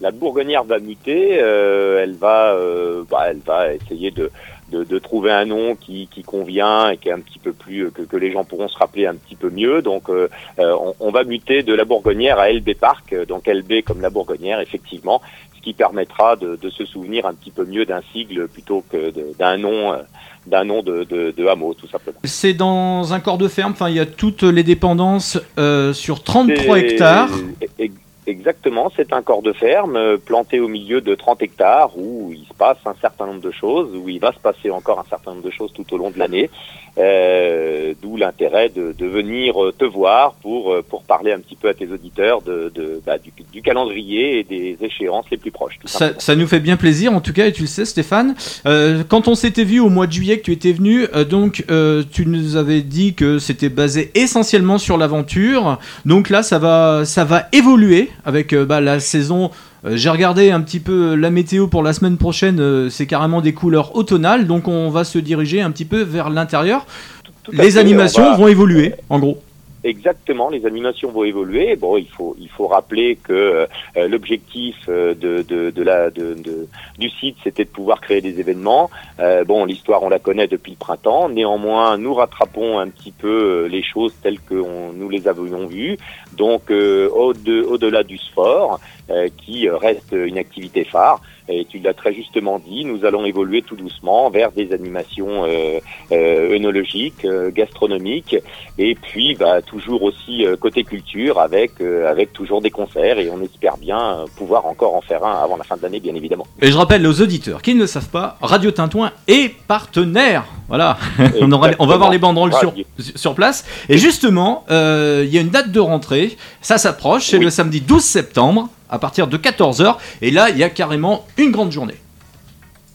La Bourgonnière va muter. euh, elle va, euh, bah, elle va essayer de de, de trouver un nom qui, qui convient et qui est un petit peu plus que, que les gens pourront se rappeler un petit peu mieux. Donc euh, on, on va muter de la Bourgonnière à LB Park, donc LB comme la Bourgonnière effectivement, ce qui permettra de, de se souvenir un petit peu mieux d'un sigle plutôt que d'un nom euh, d'un nom de, de, de hameau tout simplement. C'est dans un corps de ferme, enfin il y a toutes les dépendances euh, sur 33 C'est- hectares. Exactement, c'est un corps de ferme euh, planté au milieu de 30 hectares où il se passe un certain nombre de choses, où il va se passer encore un certain nombre de choses tout au long de l'année. Euh, D'où l'intérêt de, de venir euh, te voir pour, euh, pour parler un petit peu à tes auditeurs de, de, bah, du, du calendrier et des échéances les plus proches. Ça, ça nous fait bien plaisir en tout cas et tu le sais Stéphane. Euh, quand on s'était vu au mois de juillet que tu étais venu, euh, donc euh, tu nous avais dit que c'était basé essentiellement sur l'aventure. Donc là ça va ça va évoluer avec euh, bah, la saison. euh, J'ai regardé un petit peu la météo pour la semaine prochaine, euh, c'est carrément des couleurs automnales, donc on va se diriger un petit peu vers l'intérieur. Les fait, animations va- vont évoluer, en gros. Exactement, les animations vont évoluer. Bon, il faut il faut rappeler que euh, l'objectif euh, de, de, de la de, de- du site c'était de pouvoir créer des événements. Euh, bon, l'histoire on la connaît depuis le printemps. Néanmoins, nous rattrapons un petit peu euh, les choses telles que nous les avions vues. Donc, euh, au de- au-delà du sport, euh, qui reste une activité phare. Et tu l'as très justement dit, nous allons évoluer tout doucement vers des animations euh, euh, œnologiques, euh, gastronomiques, et puis bah, toujours aussi euh, côté culture avec avec toujours des concerts et on espère bien pouvoir encore en faire un avant la fin de l'année bien évidemment. Et je rappelle aux auditeurs qui ne le savent pas, Radio Tintouin est partenaire. Voilà, on, aura- on va voir les banderoles sur, sur place. Et justement, il y a une date de rentrée, ça s'approche, c'est le samedi 12 septembre, à partir de 14h. Et là, il y a carrément une grande journée.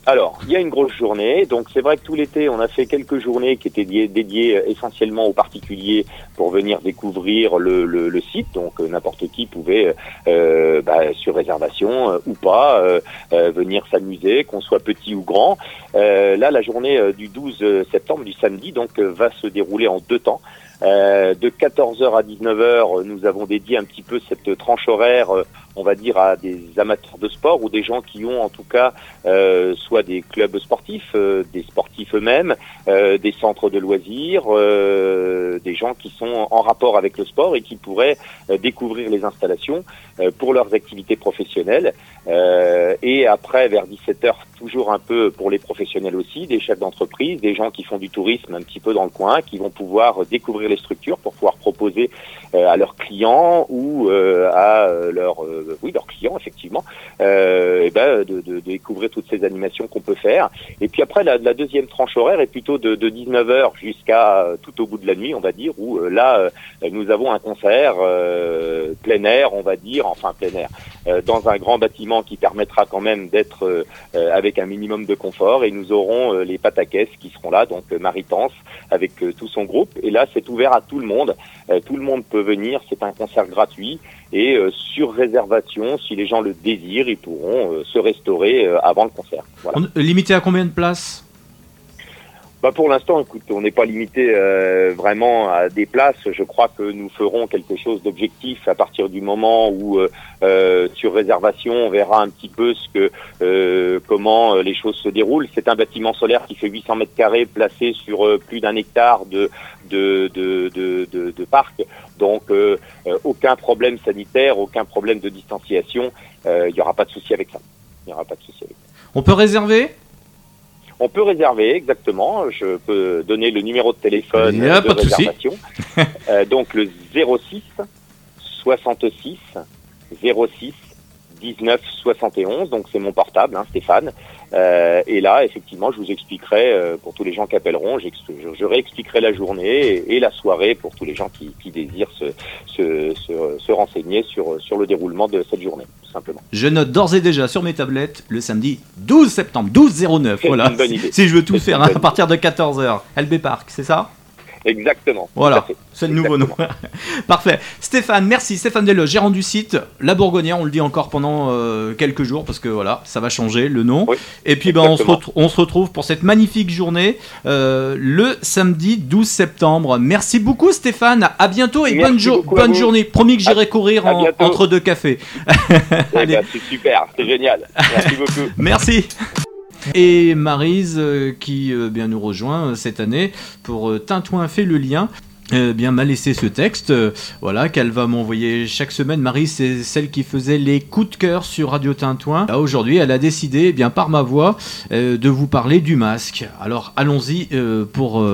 Alors, il y a une grosse journée. Donc, c'est vrai que tout l'été, on a fait quelques journées qui étaient dédiées, euh, essentiellement aux particuliers pour venir découvrir le, site. Donc, euh, n'importe qui pouvait, euh, bah, sur réservation ou pas, venir s'amuser, qu'on soit petit ou grand. Là, la journée du 12 septembre, du samedi, donc, va se dérouler en deux temps. Euh, de 14h à 19h, nous avons dédié un petit peu cette tranche horaire, euh, on va dire, à des amateurs de sport ou des gens qui ont en tout cas euh, soit des clubs sportifs, euh, des sportifs eux-mêmes, euh, des centres de loisirs, euh, des gens qui sont en rapport avec le sport et qui pourraient euh, découvrir les installations euh, pour leurs activités professionnelles. Euh, et après, vers 17h, toujours un peu pour les professionnels aussi, des chefs d'entreprise, des gens qui font du tourisme un petit peu dans le coin, qui vont pouvoir euh, les structures pour pouvoir proposer euh, à leurs clients ou euh, à euh, leurs oui leurs clients effectivement ben, de, de- de découvrir toutes ces animations qu'on peut faire. Et puis après, la, la deuxième tranche horaire est plutôt de, de 19h jusqu'à euh, tout au bout de la nuit, on va dire, où là, nous avons un concert plein air, on va dire, enfin plein air, dans un grand bâtiment qui permettra quand même d'être avec un minimum de confort. Et nous aurons les Patakès qui seront là, donc euh, Maritance, avec tout son groupe. Et là, c'est ouvert à tout le monde. Euh, tout le monde peut venir, c'est un concert gratuit. Et euh, sur réservation, si les gens le désirent, ils pourront euh, se restaurer avant le concert. Limité à combien de places? Bah pour l'instant, écoute, on n'est pas limité euh, vraiment à des places. Je crois que nous ferons quelque chose d'objectif à partir du moment où, euh, euh, sur réservation, on verra un petit peu ce que, euh, comment euh, les choses se déroulent. C'est un bâtiment solaire qui fait 800 mètres carrés, placé sur euh, plus d'un hectare de de de de, de, de parc. Donc aucun problème sanitaire, aucun problème de distanciation. Il n'y aura pas de souci avec ça. Il n'y aura pas de souci avec ça. On peut réserver? On peut réserver, exactement. Je peux donner le numéro de téléphone de pas de souci. réservation. Euh, donc le 06 66 06 19 71. Donc c'est mon portable, hein, Stéphane. Euh, et là, effectivement, je vous expliquerai, euh, pour tous les gens qui appelleront, je, je réexpliquerai la journée et, et la soirée pour tous les gens qui, qui désirent se, se, se, se renseigner sur, sur le déroulement de cette journée, simplement. Je note d'ores et déjà sur mes tablettes le samedi 12 septembre, 12-09. C'est Voilà. une bonne idée. Si je veux tout faire hein, à partir de 14h. LB Park, c'est ça? Exactement. Voilà, c'est le nouveau nom. Parfait. Stéphane, merci. Stéphane Deloge, gérant du site La Bourgonnière. On le dit encore pendant euh, quelques jours parce que voilà, ça va changer le nom. et puis ben, on, se on retrouve pour cette magnifique journée euh, le samedi 12 septembre. Merci beaucoup Stéphane. À bientôt et Merci bonne, journée. Promis que j'irai courir en- entre deux cafés. Eh ben, c'est super, c'est génial. Merci beaucoup. Merci. Et Marise euh, qui euh, bien nous rejoint euh, cette année pour euh, Tintouin fait le lien. Euh, bien m'a laissé ce texte, euh, voilà qu'elle va m'envoyer chaque semaine. Marie, c'est celle qui faisait les coups de cœur sur Radio Tintouin. Aujourd'hui, elle a décidé, eh bien par ma voix, euh, de vous parler du masque. Alors allons-y euh, pour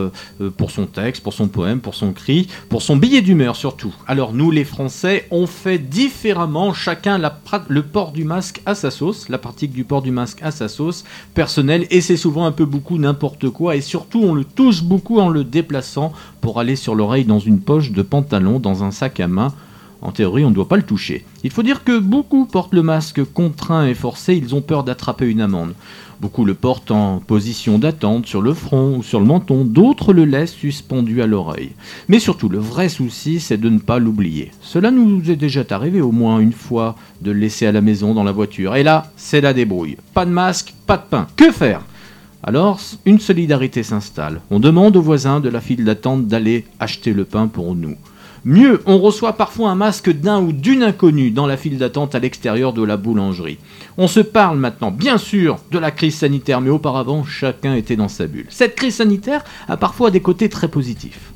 pour son texte, pour son poème, pour son cri, pour son billet d'humeur surtout. Alors nous, les Français, on fait différemment, chacun la le port du masque à sa sauce, la pratique du port du masque à sa sauce personnelle, et c'est souvent un peu beaucoup n'importe quoi, et surtout on le touche beaucoup en le déplaçant pour aller sur l'oreille dans une poche de pantalon, dans un sac à main. En théorie, on ne doit pas le toucher. Il faut dire que beaucoup portent le masque contraint et forcé, ils ont peur d'attraper une amende. Beaucoup le portent en position d'attente sur le front ou sur le menton, d'autres le laissent suspendu à l'oreille. Mais surtout, le vrai souci, c'est de ne pas l'oublier. Cela nous est déjà arrivé au moins une fois de le laisser à la maison dans la voiture. Et là, c'est la débrouille. Pas de masque, pas de pain. Que faire? Alors, une solidarité s'installe. On demande aux voisins de la file d'attente d'aller acheter le pain pour nous. Mieux, on reçoit parfois un masque d'un ou d'une inconnue dans la file d'attente à l'extérieur de la boulangerie. On se parle maintenant, bien sûr, de la crise sanitaire, mais auparavant, chacun était dans sa bulle. Cette crise sanitaire a parfois des côtés très positifs.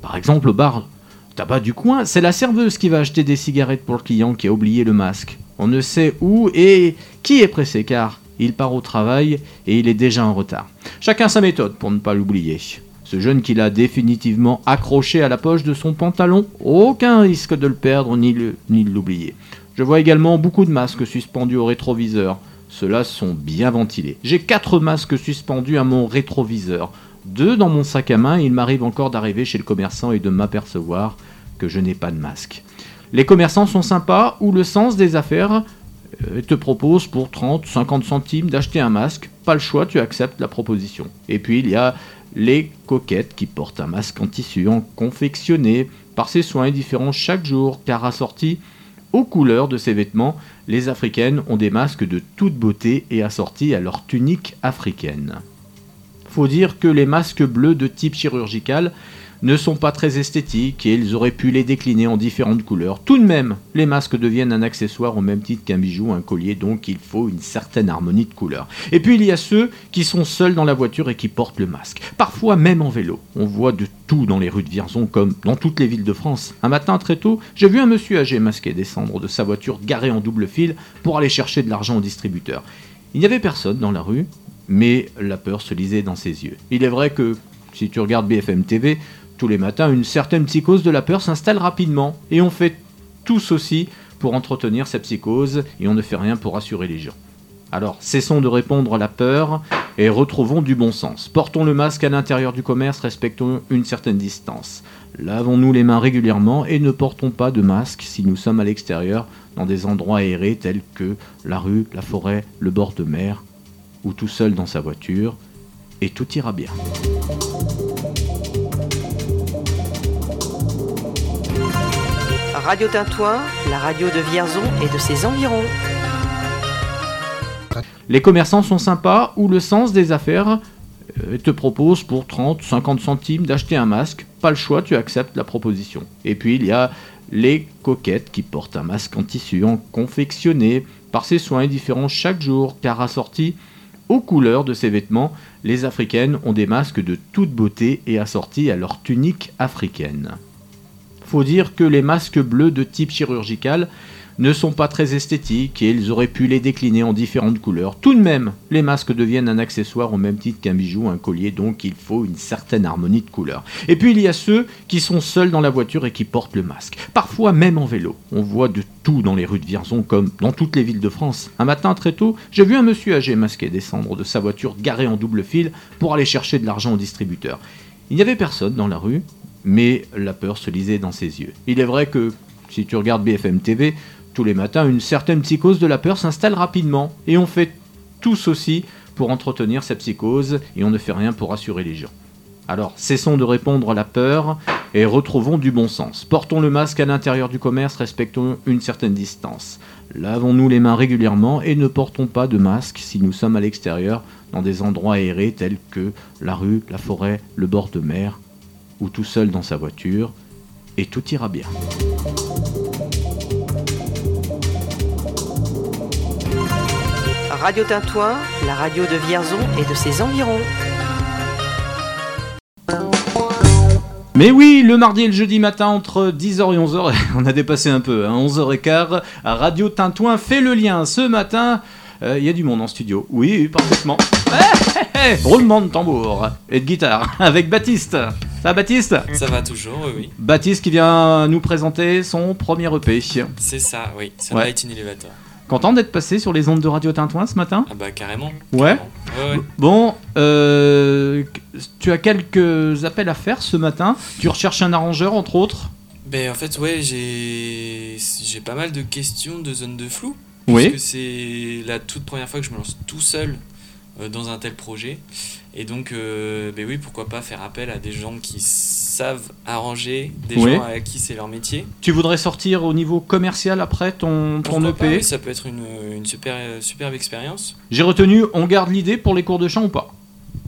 Par exemple, au bar tabac du coin, c'est la serveuse qui va acheter des cigarettes pour le client qui a oublié le masque. On ne sait où et qui est pressé car il part au travail et il est déjà en retard. Chacun sa méthode pour ne pas l'oublier. Ce jeune qui l'a définitivement accroché à la poche de son pantalon, aucun risque de le perdre ni, de l'oublier. Je vois également beaucoup de masques suspendus au rétroviseur. Ceux-là sont bien ventilés. J'ai quatre masques suspendus à mon rétroviseur. Deux dans mon sac à main, il m'arrive encore d'arriver chez le commerçant et de m'apercevoir que je n'ai pas de masque. Les commerçants sont sympas ou le sens des affaires euh, te propose pour 30, 50 centimes d'acheter un masque. Pas le choix, tu acceptes la proposition. Et puis il y a les coquettes qui portent un masque en tissu en confectionné par ses soins différents chaque jour car assortis aux couleurs de ses vêtements, les africaines ont des masques de toute beauté et assortis à leur tunique africaine. Faut dire que les masques bleus de type chirurgical ne sont pas très esthétiques et ils auraient pu les décliner en différentes couleurs. Tout de même, les masques deviennent un accessoire au même titre qu'un bijou, un collier, donc il faut une certaine harmonie de couleurs. Et puis il y a ceux qui sont seuls dans la voiture et qui portent le masque. Parfois même en vélo. On voit de tout dans les rues de Vierzon comme dans toutes les villes de France. Un matin très tôt, j'ai vu un monsieur âgé masqué descendre de sa voiture garée en double fil pour aller chercher de l'argent au distributeur. Il n'y avait personne dans la rue, mais la peur se lisait dans ses yeux. Il est vrai que, si tu regardes BFM TV, tous les matins, une certaine psychose de la peur s'installe rapidement, et on fait tous aussi pour entretenir cette psychose, et on ne fait rien pour rassurer les gens. Alors, cessons de répondre à la peur et retrouvons du bon sens. Portons le masque à l'intérieur du commerce, respectons une certaine distance. Lavons-nous les mains régulièrement et ne portons pas de masque si nous sommes à l'extérieur dans des endroits aérés tels que la rue, la forêt, le bord de mer ou tout seul dans sa voiture et tout ira bien. Radio Tintouin, la radio de Vierzon et de ses environs. Les commerçants sont sympas ou le sens des affaires euh, te propose pour 30, 50 centimes d'acheter un masque. Pas le choix, tu acceptes la proposition. Et puis il y a les coquettes qui portent un masque en tissu en confectionné par ses soins différents chaque jour car assortis aux couleurs de ses vêtements, les africaines ont des masques de toute beauté et assortis à leur tunique africaine. Faut dire que les masques bleus de type chirurgical ne sont pas très esthétiques et ils auraient pu les décliner en différentes couleurs. Tout de même, les masques deviennent un accessoire au même titre qu'un bijou, un collier, donc il faut une certaine harmonie de couleurs. Et puis il y a ceux qui sont seuls dans la voiture et qui portent le masque. Parfois même en vélo. On voit de tout dans les rues de Vierzon comme dans toutes les villes de France. Un matin très tôt, j'ai vu un monsieur âgé masqué descendre de sa voiture garée en double fil pour aller chercher de l'argent au distributeur. Il n'y avait personne dans la rue, mais la peur se lisait dans ses yeux. Il est vrai que, si tu regardes BFM TV, tous les matins, une certaine psychose de la peur s'installe rapidement, et on fait tous aussi pour entretenir cette psychose, et on ne fait rien pour rassurer les gens. Alors, cessons de répondre à la peur et retrouvons du bon sens. Portons le masque à l'intérieur du commerce, respectons une certaine distance. Lavons-nous les mains régulièrement et ne portons pas de masque si nous sommes à l'extérieur dans des endroits aérés tels que la rue, la forêt, le bord de mer ou tout seul dans sa voiture et tout ira bien. Radio Tintouin, la radio de Vierzon et de ses environs. Mais oui, le mardi et le jeudi matin entre 10h et 11h, on a dépassé un peu, hein, 11h15, à Radio Tintouin fait le lien. Ce matin, euh, il y a du monde en studio. Oui, parfaitement. Roulement de tambour et de guitare avec Baptiste. Ça va Baptiste Ça va toujours, oui, oui. Baptiste qui vient nous présenter son premier EP. C'est ça, oui. C'est Ouais. Light in Elevator. Content d'être passé sur les ondes de Radio Tintouin ce matin Ah bah carrément. Ouais. Ouais, ouais. Bon, euh, tu as quelques appels à faire ce matin. Tu recherches un arrangeur entre autres Ben en fait ouais j'ai j'ai pas mal de questions de zone de flou. Oui. Puisque c'est la toute première fois que je me lance tout seul euh, dans un tel projet. Et donc euh, ben oui pourquoi pas faire appel à des gens qui savent arranger, des Oui. gens à qui c'est leur métier. Tu voudrais sortir au niveau commercial après ton, ton EP pas, oui, ça peut être une, une super, superbe expérience. J'ai retenu, on garde l'idée pour les cours de chant ou pas?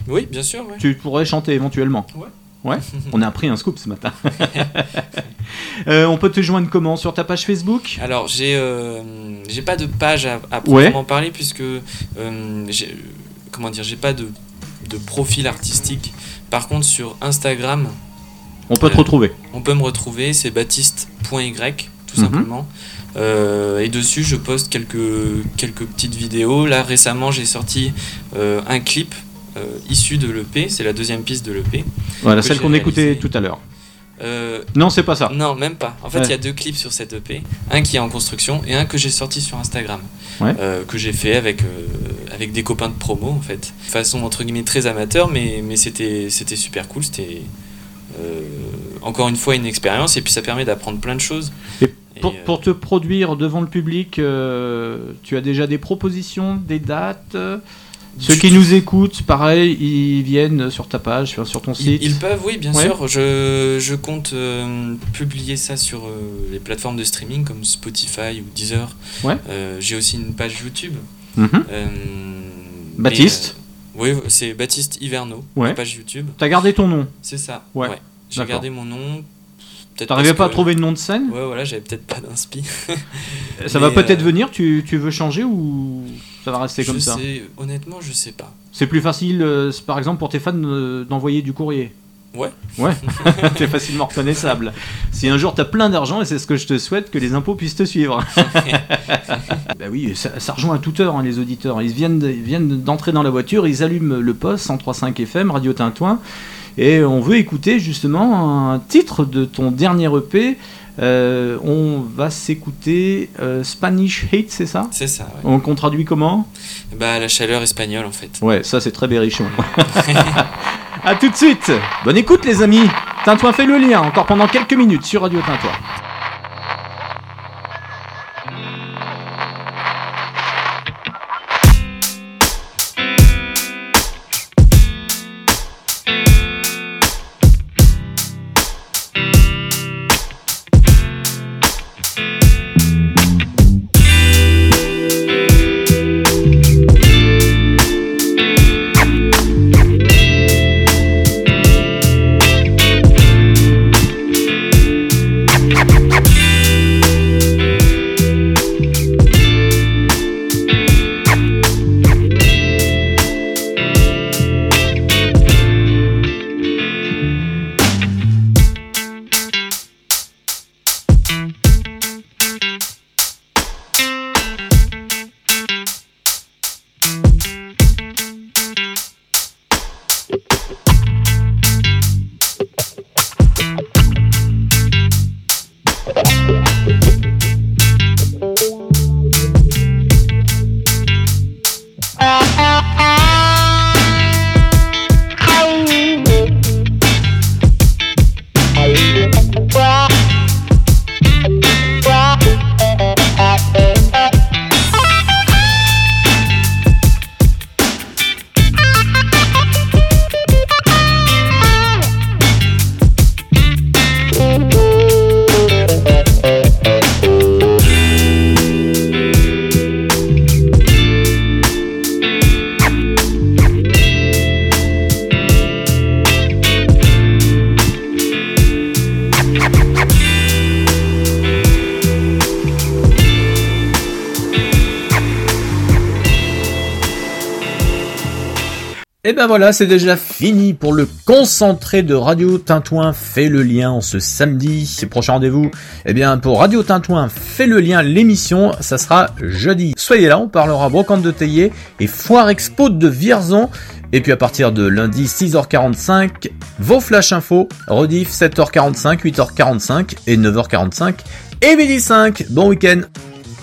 Oui, bien sûr. ouais. Tu pourrais chanter éventuellement Ouais. Ouais? On a appris un scoop ce matin. Euh, on peut te joindre comment? Sur ta page Facebook? Alors j'ai euh, j'ai pas de page à, à Ouais. proprement parler puisque euh, j'ai comment dire j'ai pas de, de profil artistique. Par contre sur Instagram On peut te euh, retrouver. On peut me retrouver, c'est baptiste.y tout Mhm. simplement. Euh, et dessus je poste quelques quelques petites vidéos. Là récemment j'ai sorti euh, un clip euh, issu de l'EP, c'est la deuxième piste de l'EP. Voilà, celle qu'on écoutait tout à l'heure. Euh, Non, c'est pas ça. Non, même pas. En fait, il Ouais. y a deux clips sur cette EP. Un qui est en construction et un que j'ai sorti sur Instagram. Ouais. Euh, que j'ai fait avec, euh, avec des copains de promo, en fait. De façon, entre guillemets, très amateur, mais, mais c'était super cool. C'était encore une fois une expérience et puis ça permet d'apprendre plein de choses. Et pour, pour te produire devant le public, tu as déjà des propositions, des dates? Ceux qui nous écoutent, pareil, ils viennent sur ta page, sur sur ton site. ils peuvent, oui, bien Ouais. sûr. Je, je compte euh, publier ça sur euh, les plateformes de streaming comme Spotify ou Deezer. Ouais. Euh, J'ai aussi une page YouTube. Mhm. Baptiste Oui, c'est Baptiste Hiverno, Ouais. la page YouTube. T'as gardé ton nom C'est ça. Ouais. Ouais. J'ai gardé mon nom. T'arrivais pas à que- trouver de nom de scène Ouais, voilà, j'avais peut-être pas d'inspi. Ça Mais, va peut-être euh, venir, tu, tu veux changer ou ça va rester comme ça honnêtement, je sais pas. C'est plus facile, euh, par exemple, pour tes fans euh, d'envoyer du courrier. Ouais. Ouais, c'est facilement reconnaissable. Si un jour t'as plein d'argent, et c'est ce que je te souhaite, que les impôts puissent te suivre. bah oui, ça, ça rejoint à toute heure, hein, les auditeurs. Ils viennent, ils viennent d'entrer dans la voiture, ils allument le poste 103.5 FM, Radio Tintouin, et on veut écouter justement un titre de ton dernier EP. Euh, on va s'écouter euh, Spanish Hate, c'est ça? C'est ça, ouais. On traduit comment? Bah, la chaleur espagnole, en fait. Ouais, ça c'est très berrichon. A tout de suite. Bonne écoute les amis. Tintouin fait le lien encore pendant quelques minutes sur Radio Tintouin. Ben voilà, c'est déjà fini pour le concentré de Radio Tintouin fait le lien en ce samedi. Prochain rendez-vous, eh bien pour Radio Tintouin fait le lien l'émission, ça sera jeudi. Soyez là, on parlera brocante de Théier et foire expo de Vierzon. Et puis à partir de lundi 6h45, vos flash info, rediff 7h45, 8h45 et 9h45 et midi 5. Bon week-end